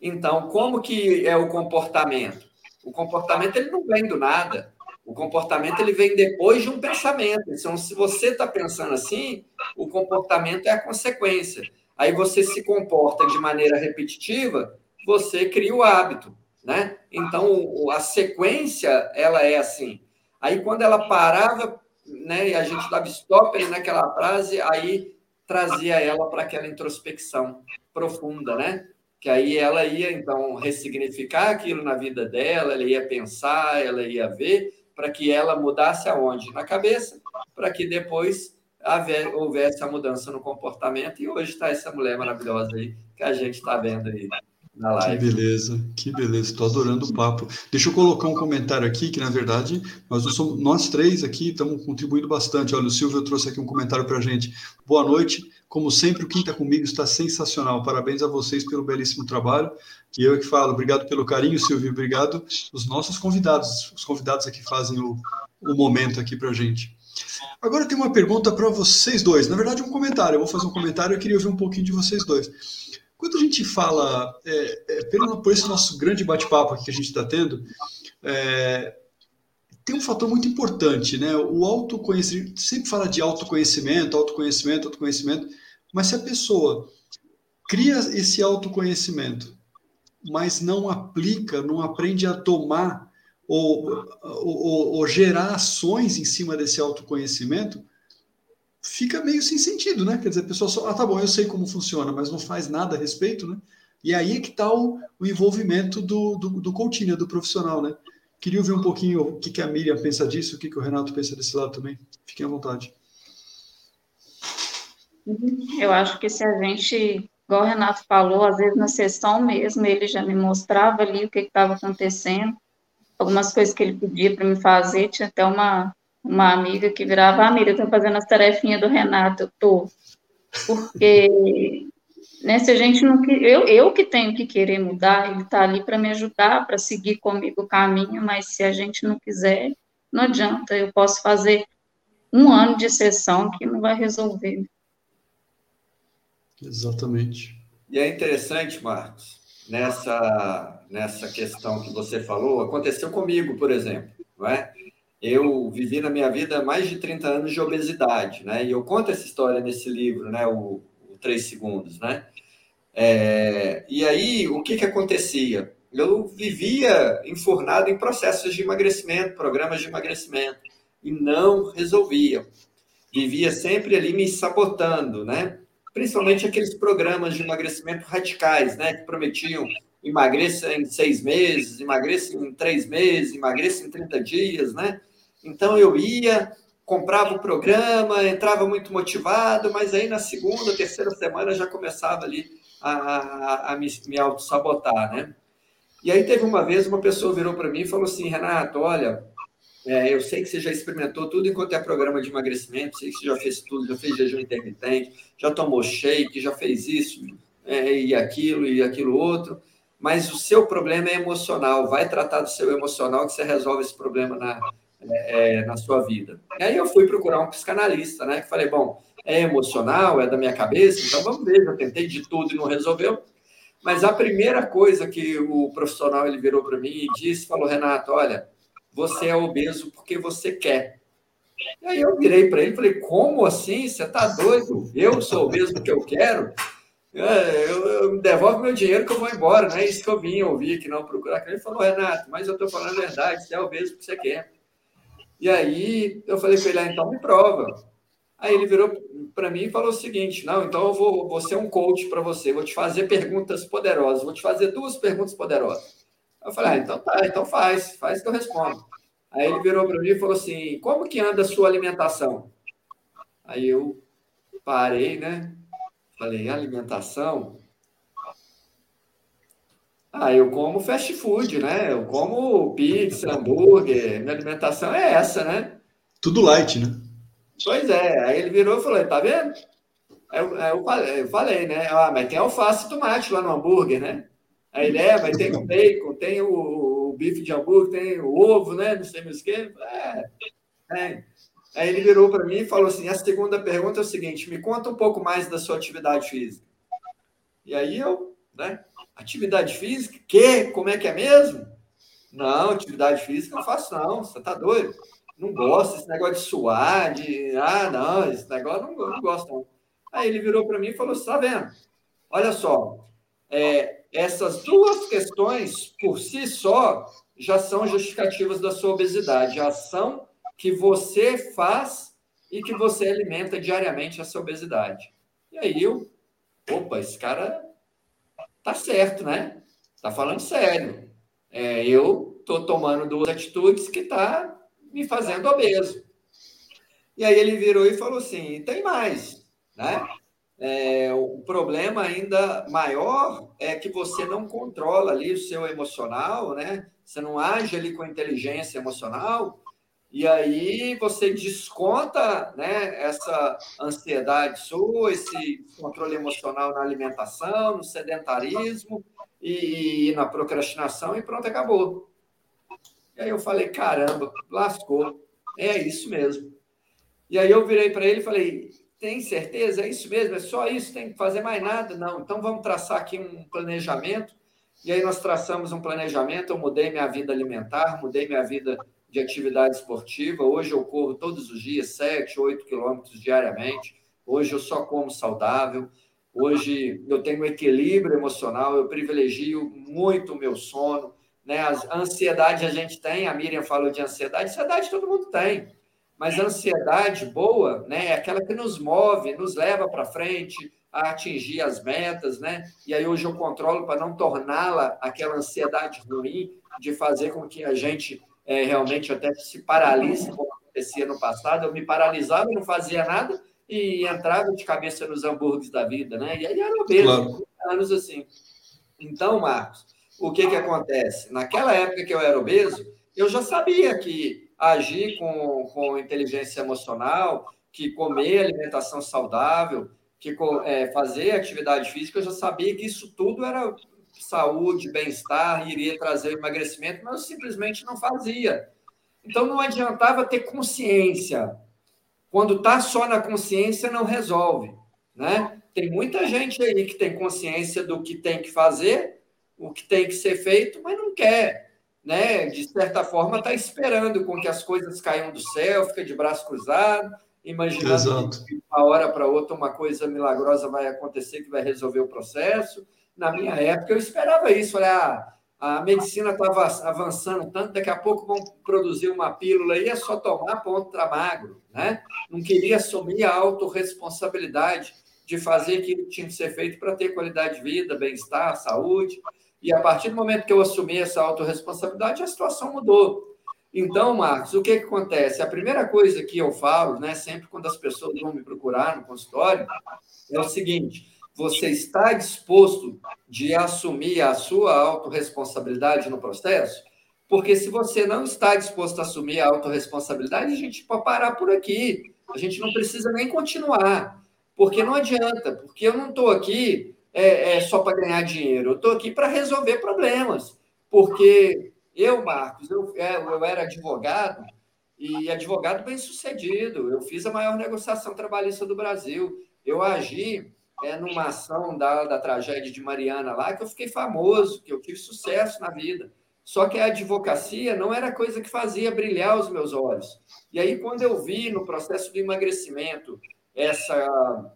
Então, como que é o comportamento? O comportamento ele não vem do nada. O comportamento ele vem depois de um pensamento. Então, se você está pensando assim, o comportamento é a consequência. Aí você se comporta de maneira repetitiva, você cria o hábito, né? Então, a sequência ela é assim. Aí, quando ela parava, né, e a gente dava stop naquela frase, aí trazia ela para aquela introspecção profunda, né? Que aí ela ia, então, ressignificar aquilo na vida dela, ela ia pensar, ela ia ver, para que ela mudasse aonde? Na cabeça, para que depois haver, houvesse a mudança no comportamento. E hoje está essa mulher maravilhosa aí que a gente está vendo aí na live. Que beleza, que beleza, estou adorando o papo. Deixa eu colocar um comentário aqui, que na verdade nós, somos, nós três aqui estamos contribuindo bastante. Olha, o Silvio trouxe aqui um comentário para a gente. Boa noite, como sempre, o Quinta Comigo está sensacional. Parabéns a vocês pelo belíssimo trabalho. E eu que falo, obrigado pelo carinho, Silvio, obrigado os nossos convidados. Os convidados aqui fazem o, o momento aqui para a gente. Agora tem uma pergunta para vocês dois. Na verdade, um comentário. Eu vou fazer um comentário. Eu queria ouvir um pouquinho de vocês dois. Quando a gente fala, é, é, pelo, por esse nosso grande bate-papo que a gente está tendo, é, tem um fator muito importante, né? O autoconhecimento, sempre fala de autoconhecimento, autoconhecimento, autoconhecimento, mas se a pessoa cria esse autoconhecimento, mas não aplica, não aprende a tomar ou, ou, ou gerar ações em cima desse autoconhecimento, fica meio sem sentido, né? Quer dizer, a pessoa só, ah, tá bom, eu sei como funciona, mas não faz nada a respeito, né? E aí é que está o, o, envolvimento do, do, do coaching, do profissional, né? Queria ouvir um pouquinho o que, que a Miriam pensa disso, o que, que o Renato pensa desse lado também. Fiquem à vontade. Eu acho que se a gente, igual o Renato falou, às vezes na sessão mesmo, ele já me mostrava ali o que estava acontecendo, algumas coisas que ele pedia para me fazer, tinha até uma uma amiga que virava, amiga, estou fazendo as tarefinhas do Renato, eu tô. Porque, né, se a gente não... Eu, eu que tenho que querer mudar, ele está ali para me ajudar, para seguir comigo o caminho, mas se a gente não quiser, não adianta, eu posso fazer um ano de sessão que não vai resolver. Exatamente. E é interessante, Marcos, nessa, nessa questão que você falou, aconteceu comigo, por exemplo, não é? Eu vivi na minha vida mais de 30 anos de obesidade, né? E eu conto essa história nesse livro, né? O, o Três Segundos, né? É, e aí, o que que acontecia? Eu vivia enfurnado em processos de emagrecimento, programas de emagrecimento, e não resolvia. Vivia sempre ali me sabotando, né? Principalmente aqueles programas de emagrecimento radicais, né? Que prometiam emagreça em seis meses, emagreça em três meses, emagreça em 30 dias, né? Então eu ia, comprava o programa, entrava muito motivado, mas aí na segunda, terceira semana já começava ali a, a, a me, me auto-sabotar, né? E aí teve uma vez, uma pessoa virou para mim e falou assim, Renato, olha, é, eu sei que você já experimentou tudo enquanto é programa de emagrecimento, sei que você já fez tudo, já fez jejum intermitente, já tomou shake, já fez isso é, e aquilo e aquilo outro, mas o seu problema é emocional, vai tratar do seu emocional que você resolve esse problema na, é, na sua vida. E aí eu fui procurar um psicanalista, né? Que falei, bom, é emocional, é da minha cabeça, então vamos ver. Eu tentei de tudo e não resolveu. Mas a primeira coisa que o profissional ele virou para mim e disse, falou, Renato, olha, você é obeso porque você quer. E aí eu virei para ele e falei, como assim? Você está doido? Eu sou obeso porque eu quero? É, eu, eu, devolve meu dinheiro que eu vou embora, não é isso que eu vim ouvir, que não procurar. Ele falou, Renato, mas eu estou falando a verdade, você é obeso porque você quer. E aí eu falei para ele, ah, então me prova. Aí ele virou para mim e falou o seguinte: não, então eu vou, vou ser um coach para você, vou te fazer perguntas poderosas, vou te fazer duas perguntas poderosas. Eu falei, ah, então tá, então faz, faz que eu respondo. Aí ele virou para mim e falou assim: como que anda a sua alimentação? Aí eu parei, né? Falei, alimentação? Ah, eu como fast food, né? Eu como pizza, hambúrguer, minha alimentação é essa, né? Tudo light, né? Pois é, aí ele virou e falou, tá vendo? Eu, eu, falei, eu falei, né? Ah, mas tem alface e tomate lá no hambúrguer, né? Aí ele, é, mas tem o bacon, tem o, o bife de hambúrguer, tem o ovo, né? Não sei mais o quê. É, é. Aí ele virou para mim e falou assim, a segunda pergunta é o seguinte, me conta um pouco mais da sua atividade física. E aí eu, né? Atividade física? Que? Como é que é mesmo? Não, atividade física não faço, não. Você tá doido? Não gosto desse negócio de suar, de. Ah, não, esse negócio não, não gosto, não. Aí ele virou para mim e falou: está vendo? Olha só, é, essas duas questões por si só já são justificativas da sua obesidade. Já são que você faz e que você alimenta diariamente essa obesidade. E aí eu, opa, esse cara tá certo, né? Tá falando sério. É, eu tô tomando duas atitudes que tá me fazendo obeso. E aí ele virou e falou assim: tem mais, né? É, o problema ainda maior é que você não controla ali o seu emocional, né? Você não age ali com inteligência emocional e aí você desconta, né? Essa ansiedade sua, esse controle emocional na alimentação, no sedentarismo e, e na procrastinação e pronto, acabou. E aí eu falei, caramba, lascou. É isso mesmo. E aí eu virei para ele e falei, tem certeza? É isso mesmo? É só isso? Tem que fazer mais nada? Não. Então vamos traçar aqui um planejamento. E aí nós traçamos um planejamento. Eu mudei minha vida alimentar, mudei minha vida de atividade esportiva. Hoje eu corro todos os dias, 7, 8 quilômetros diariamente. Hoje eu só como saudável. Hoje eu tenho equilíbrio emocional, eu privilegio muito o meu sono. Né? A ansiedade a gente tem, a Miriam falou de ansiedade, ansiedade todo mundo tem. Mas a ansiedade boa, né, é aquela que nos move, nos leva para frente a atingir as metas, né? E aí hoje eu controlo para não torná-la aquela ansiedade ruim de fazer com que a gente é, realmente até se paralise, como acontecia no passado. Eu me paralisava, não fazia nada e entrava de cabeça nos hambúrgueres da vida, né? E aí era obeso, claro. anos assim. Então, Marcos, o que que acontece? Naquela época que eu era obeso, eu já sabia que agir com, com inteligência emocional, que comer alimentação saudável, que é, fazer atividade física, eu já sabia que isso tudo era saúde, bem-estar, iria trazer emagrecimento, mas eu simplesmente não fazia. Então não adiantava ter consciência. Quando está só na consciência, não resolve. Né? Tem muita gente aí que tem consciência do que tem que fazer, o que tem que ser feito, mas não quer né, de certa forma, está esperando com que as coisas caiam do céu, fica de braço cruzado, imaginando Exato. que de uma hora para outra uma coisa milagrosa vai acontecer que vai resolver o processo. Na minha época, eu esperava isso. Falei, ah, a medicina estava avançando tanto, daqui a pouco vão produzir uma pílula e é só tomar ponto para magro. Né? Não queria assumir a autorresponsabilidade de fazer aquilo que tinha que ser feito para ter qualidade de vida, bem-estar, saúde. E a partir do momento que eu assumi essa autorresponsabilidade, a situação mudou. Então, Marcos, o que, que acontece? A primeira coisa que eu falo, né, sempre quando as pessoas vão me procurar no consultório, é o seguinte: você está disposto de assumir a sua autorresponsabilidade no processo? Porque se você não está disposto a assumir a autorresponsabilidade, a gente pode parar por aqui. A gente não precisa nem continuar. Porque não adianta, porque eu não estou aqui é, é só para ganhar dinheiro, eu estou aqui para resolver problemas. Porque eu, Marcos, eu, é, eu era advogado e advogado bem sucedido. Eu fiz a maior negociação trabalhista do Brasil. Eu agi é, numa ação da, da tragédia de Mariana lá, que eu fiquei famoso, que eu tive sucesso na vida. Só que a advocacia não era coisa que fazia brilhar os meus olhos. E aí, quando eu vi no processo do emagrecimento essa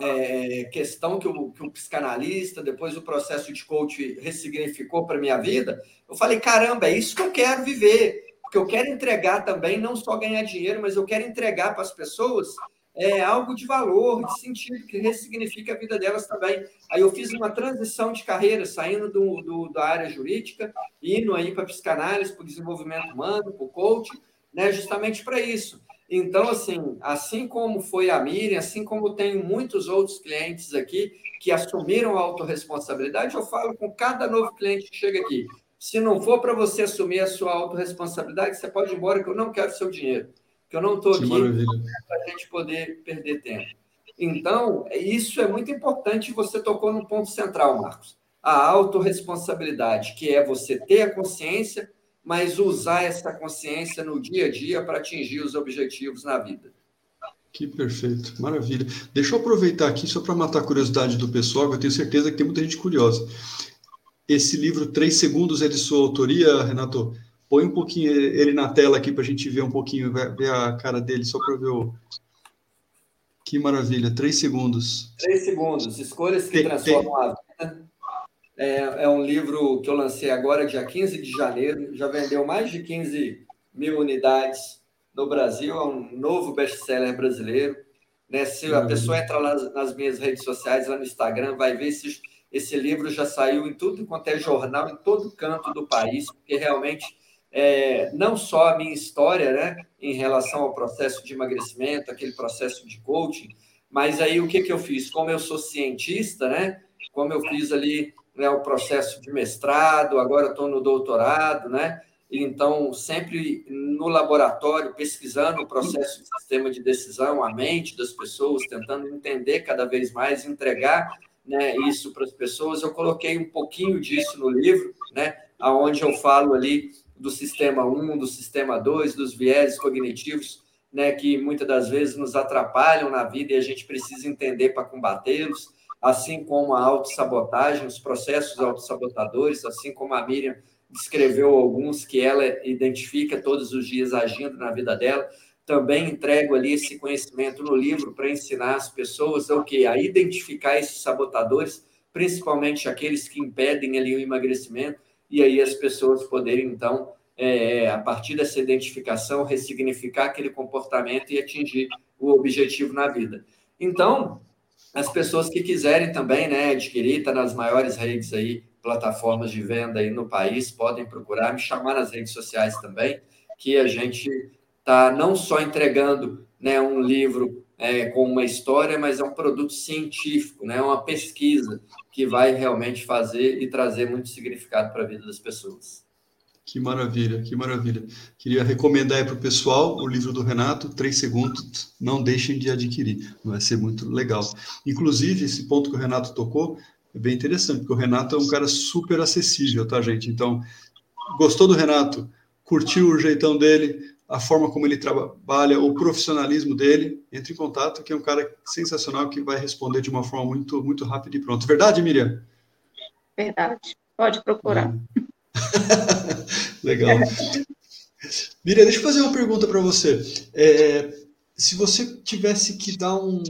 é, questão que o, que o psicanalista, depois o processo de coach ressignificou para minha vida, eu falei, caramba, é isso que eu quero viver, porque eu quero entregar também, não só ganhar dinheiro, mas eu quero entregar para as pessoas é, algo de valor, de sentido, que ressignifique a vida delas também. Aí eu fiz uma transição de carreira, saindo do, do da área jurídica, indo aí para psicanálise, para o desenvolvimento humano, para o coach, né, justamente para isso. Então, assim, assim como foi a Miriam, assim como tenho muitos outros clientes aqui que assumiram a autorresponsabilidade, eu falo com cada novo cliente que chega aqui. Se não for para você assumir a sua autorresponsabilidade, você pode ir embora, que eu não quero seu dinheiro. Que eu não estou aqui para a gente poder perder tempo. Então, isso é muito importante. Você tocou no ponto central, Marcos. A autorresponsabilidade, que é você ter a consciência mas usar essa consciência no dia a dia para atingir os objetivos na vida. Que perfeito, maravilha. Deixa eu aproveitar aqui só para matar a curiosidade do pessoal, que eu tenho certeza que tem muita gente curiosa. Esse livro, Três Segundos, é de sua autoria, Renato? Põe um pouquinho ele na tela aqui para a gente ver um pouquinho, ver a cara dele, só para ver o. Que maravilha, três segundos. Três segundos, escolhas que tem, transformam tem... a vida é, é um livro que eu lancei agora, dia 15 de janeiro, já vendeu mais de 15 mil unidades no Brasil, é um novo best-seller brasileiro. Né? Se a pessoa entrar nas, nas, minhas redes sociais, lá no Instagram, vai ver se esse livro já saiu em tudo quanto é jornal, em todo canto do país, porque realmente é, não só a minha história né, em relação ao processo de emagrecimento, aquele processo de coaching, mas aí o que, que eu fiz? Como eu sou cientista, né? Como eu fiz ali né, o processo de mestrado, agora estou no doutorado, né? Então, sempre no laboratório, pesquisando o processo de sistema de decisão, a mente das pessoas, tentando entender cada vez mais, entregar né, isso para as pessoas. Eu coloquei um pouquinho disso no livro, né, onde eu falo ali do sistema 1, do sistema 2, dos viéses cognitivos, né, que muitas das vezes nos atrapalham na vida e a gente precisa entender para combatê-los, assim como a autossabotagem, os processos autossabotadores, assim como a Miriam descreveu alguns que ela identifica todos os dias agindo na vida dela. Também entrego ali esse conhecimento no livro para ensinar as pessoas o que a identificar esses sabotadores, principalmente aqueles que impedem ali o emagrecimento, e aí as pessoas poderem então é, a partir dessa identificação ressignificar aquele comportamento e atingir o objetivo na vida. Então, as pessoas que quiserem também, né, adquirir, está nas maiores redes aí plataformas de venda aí no país, podem procurar, me chamar nas redes sociais também, que a gente está não só entregando né, um livro é, com uma história, mas é um produto científico, né, uma pesquisa que vai realmente fazer e trazer muito significado para a vida das pessoas. Que maravilha, que maravilha. Queria recomendar para o pessoal o livro do Renato, Três Segundos, não deixem de adquirir, vai ser muito legal. Inclusive, esse ponto que o Renato tocou, é bem interessante, porque o Renato é um cara super acessível, tá, gente? Então, gostou do Renato? Curtiu o jeitão dele, a forma como ele trabalha, o profissionalismo dele? Entre em contato, que é um cara sensacional que vai responder de uma forma muito, muito rápida e pronto. Verdade, Miriam? Verdade. Pode procurar. *laughs* Legal. Miriam, deixa eu fazer uma pergunta para você. É, se você tivesse que dar um,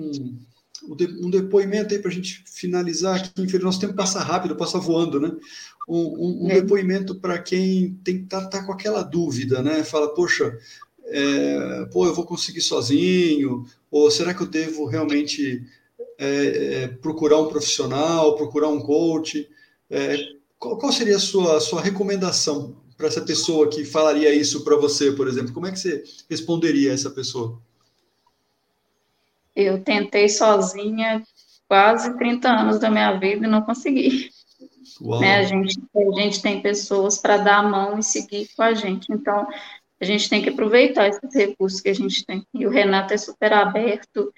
um depoimento aí para a gente finalizar aqui, infelizmente nosso tempo passa rápido, passa voando, né? Um, um, um é. depoimento para quem tem que tá, tá, com aquela dúvida, né? Fala, poxa, é, pô, eu vou conseguir sozinho, ou será que eu devo realmente é, é procurar um profissional, procurar um coach? É, qual, qual, seria a sua, sua recomendação para essa pessoa que falaria isso para você, por exemplo? Como é que você responderia a essa pessoa? Eu tentei sozinha quase 30 anos da minha vida e não consegui. Né? A, gente, a gente tem pessoas para dar a mão e seguir com a gente. Então, a gente tem que aproveitar esses recursos que a gente tem. E o Renato é super aberto.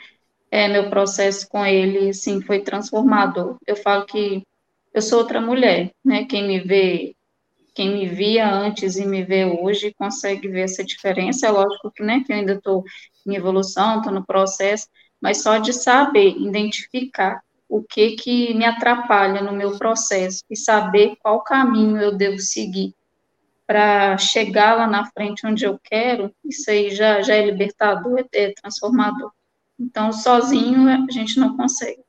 É, meu processo com ele, sim, foi transformador. Eu falo que eu sou outra mulher, né? Quem me vê, quem me via antes e me vê hoje consegue ver essa diferença. É lógico que, né, que eu ainda estou em evolução, estou no processo, mas só de saber identificar o que que me atrapalha no meu processo e saber qual caminho eu devo seguir para chegar lá na frente onde eu quero, isso aí já, já é libertador, é transformador. Então, sozinho a gente não consegue.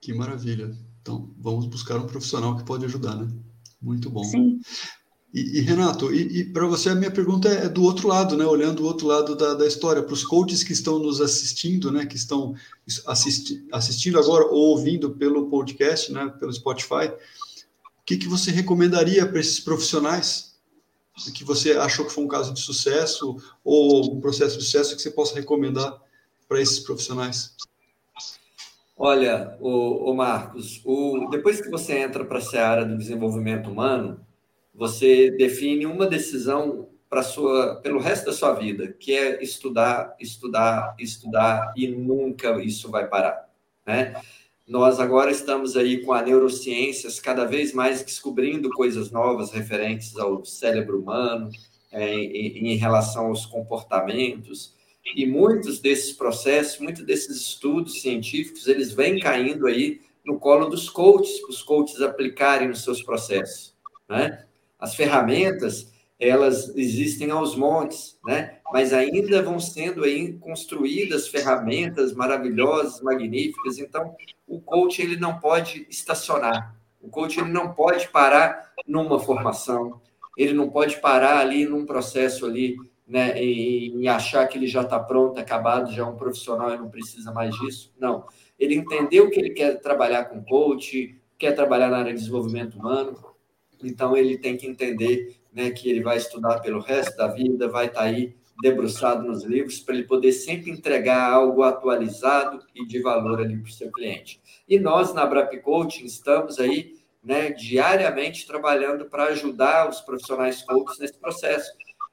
Que maravilha. Então, vamos buscar um profissional que pode ajudar, né? Muito bom. Sim. E, e, Renato, e, e para você a minha pergunta é do outro lado, né? Olhando o outro lado da, da história, para os coaches que estão nos assistindo, né? Que estão assisti assistindo agora ou ouvindo pelo podcast, né? Pelo Spotify, o que, que você recomendaria para esses profissionais que você achou que foi um caso de sucesso ou um processo de sucesso que você possa recomendar para esses profissionais? Olha, o, Marcos, o, depois que você entra para a seara do desenvolvimento humano, você define uma decisão para sua pelo resto da sua vida, que é estudar, estudar, estudar e nunca isso vai parar, né? Nós agora estamos aí com a neurociências cada vez mais descobrindo coisas novas referentes ao cérebro humano, é, em, em relação aos comportamentos, e muitos desses processos, muitos desses estudos científicos, eles vêm caindo aí no colo dos coaches, para os coaches aplicarem nos seus processos, né? As ferramentas, elas existem aos montes, né? Mas ainda vão sendo aí construídas ferramentas maravilhosas, magníficas. Então, o coach ele não pode estacionar. O coach ele não pode parar numa formação. Ele não pode parar ali num processo ali né, em, em achar que ele já está pronto, acabado, já é um profissional e não precisa mais disso. Não. Ele entendeu que ele quer trabalhar com coach, quer trabalhar na área de desenvolvimento humano, então ele tem que entender né, que ele vai estudar pelo resto da vida, vai estar tá aí debruçado nos livros para ele poder sempre entregar algo atualizado e de valor ali para o seu cliente. E nós, na Brap Coaching, estamos aí né, diariamente trabalhando para ajudar os profissionais coaches nesse processo.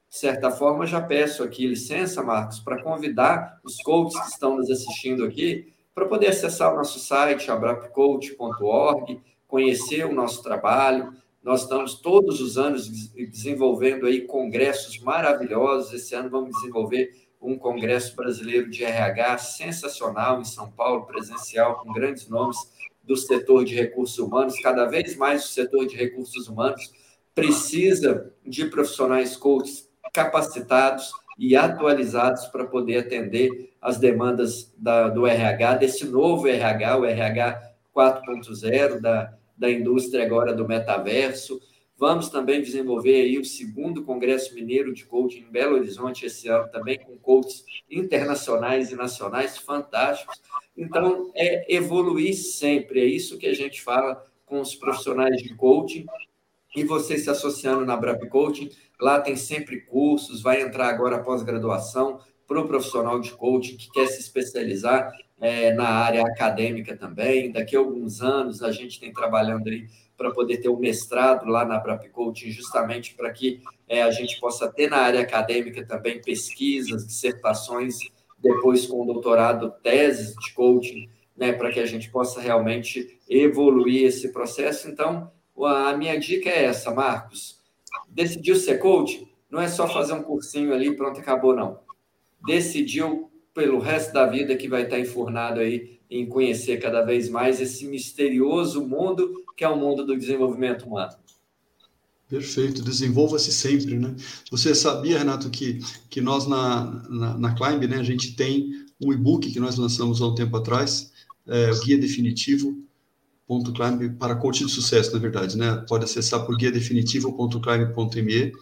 De certa forma, já peço aqui licença, Marcos, para convidar os coaches que estão nos assistindo aqui para poder acessar o nosso site, abrapcoach.org, conhecer o nosso trabalho. Nós estamos todos os anos desenvolvendo aí congressos maravilhosos. Esse ano vamos desenvolver um congresso brasileiro de RH sensacional em São Paulo, presencial, com grandes nomes do setor de recursos humanos. Cada vez mais o setor de recursos humanos precisa de profissionais coaches capacitados e atualizados para poder atender as demandas da, do RH, desse novo RH, o RH 4.0, da, da indústria agora do metaverso. Vamos também desenvolver aí o segundo Congresso Mineiro de Coaching em Belo Horizonte esse ano, também com coaches internacionais e nacionais fantásticos. Então, é evoluir sempre, é isso que a gente fala com os profissionais de coaching. E você se associando na Brap Coaching, Lá tem sempre cursos, vai entrar agora pós-graduação para o profissional de coaching que quer se especializar é, na área acadêmica também. Daqui a alguns anos a gente tem trabalhando aí para poder ter um mestrado lá na Brap Coaching, justamente para que é, a gente possa ter na área acadêmica também pesquisas, dissertações, depois com o doutorado, teses de coaching, né, para que a gente possa realmente evoluir esse processo. Então, a minha dica é essa, Marcos decidiu ser coach, não é só fazer um cursinho ali pronto, acabou, não. Decidiu pelo resto da vida que vai estar enfurnado aí em conhecer cada vez mais esse misterioso mundo que é o mundo do desenvolvimento humano. Perfeito, desenvolva-se sempre, né? Você sabia, Renato, que, que nós na, na, na Climb, né, a gente tem um e-book que nós lançamos há um tempo atrás, é, o Guia Definitivo guiadefinitivo.climb para coach de sucesso, na verdade, né? Pode acessar por guiadefinitivo.climb.me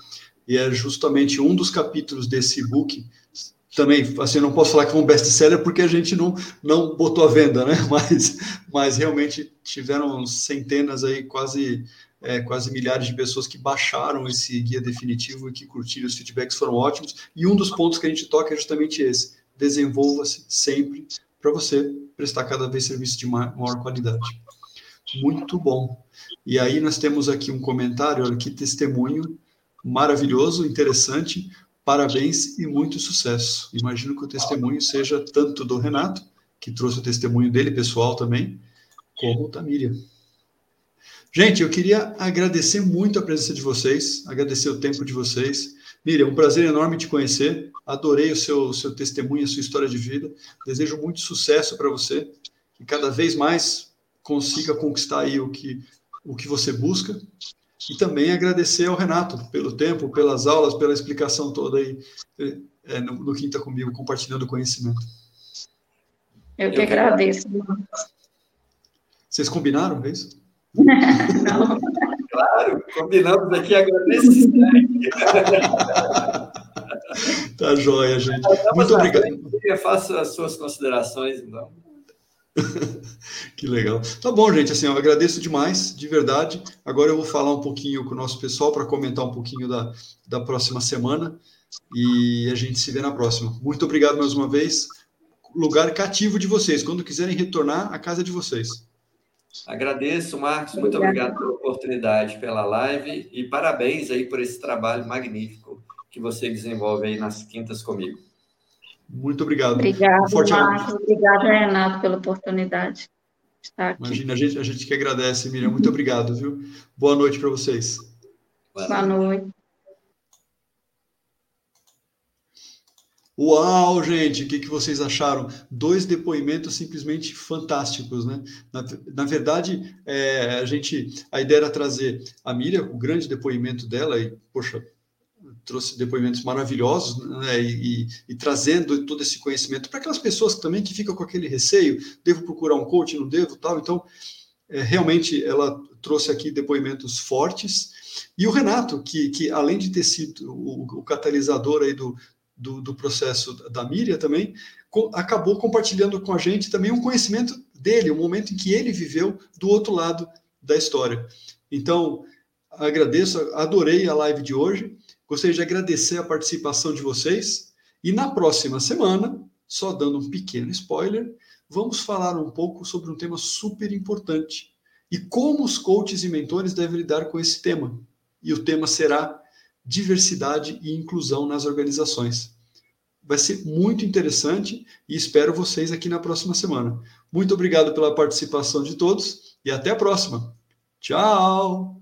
e é justamente um dos capítulos desse e-book. Também, assim, não posso falar que é um best-seller porque a gente não, não botou à venda, né? *laughs* Mas, mas realmente tiveram centenas aí, quase, é, quase milhares de pessoas que baixaram esse guia definitivo e que curtiram, os feedbacks foram ótimos. E um dos pontos que a gente toca é justamente esse: desenvolva-se sempre para você prestar cada vez serviço de maior qualidade. Muito bom. E aí nós temos aqui um comentário, olha que testemunho maravilhoso, interessante. Parabéns e muito sucesso. Imagino que o testemunho seja tanto do Renato, que trouxe o testemunho dele pessoal também, como da Miriam. Gente, eu queria agradecer muito a presença de vocês, agradecer o tempo de vocês. Miriam, um prazer enorme te conhecer. Adorei o seu, seu testemunho, a sua história de vida. Desejo muito sucesso para você, que cada vez mais consiga conquistar aí o que, o que você busca. E também agradecer ao Renato pelo tempo, pelas aulas, pela explicação toda aí é, no, no Quinta Comigo, compartilhando conhecimento. Eu que agradeço. Vocês combinaram, é isso? Não. *laughs* claro, combinamos aqui, agradeço. tá joia, gente. Muito obrigado. Eu faço as suas considerações, então. *laughs* que legal. Tá bom, gente. Assim, eu agradeço demais, de verdade. Agora eu vou falar um pouquinho com o nosso pessoal para comentar um pouquinho da, da próxima semana e a gente se vê na próxima. Muito obrigado mais uma vez. Lugar cativo de vocês. Quando quiserem retornar, a casa é de vocês. Agradeço, Marcos. Muito obrigado pela oportunidade, pela live e parabéns aí por esse trabalho magnífico que você desenvolve aí nas quintas comigo. Muito obrigado. Obrigado, um forte Marcos. Obrigado, Renato, pela oportunidade de estar aqui. Imagina, a gente, a gente que agradece, Miriam. Muito obrigado, viu? Boa noite para vocês. Boa noite. Uau, gente, o que, que vocês acharam? Dois depoimentos simplesmente fantásticos, né? Na, na verdade, é, a gente, a ideia era trazer a Miriam, o grande depoimento dela, e, poxa, trouxe depoimentos maravilhosos né, e, e, trazendo todo esse conhecimento para aquelas pessoas também que ficam com aquele receio, devo procurar um coach, não devo, tal. Então, é, realmente ela trouxe aqui depoimentos fortes E o Renato, que, que além de ter sido o, o catalisador aí do, do, do, processo da Miriam também, co acabou compartilhando com a gente também um conhecimento dele, o um momento em que ele viveu do outro lado da história. Então, agradeço, adorei a live de hoje, gostaria de agradecer a participação de vocês, e na próxima semana, só dando um pequeno spoiler, vamos falar um pouco sobre um tema super importante e como os coaches e mentores devem lidar com esse tema. E o tema será diversidade e inclusão nas organizações. Vai ser muito interessante e espero vocês aqui na próxima semana. Muito obrigado pela participação de todos e até a próxima. Tchau!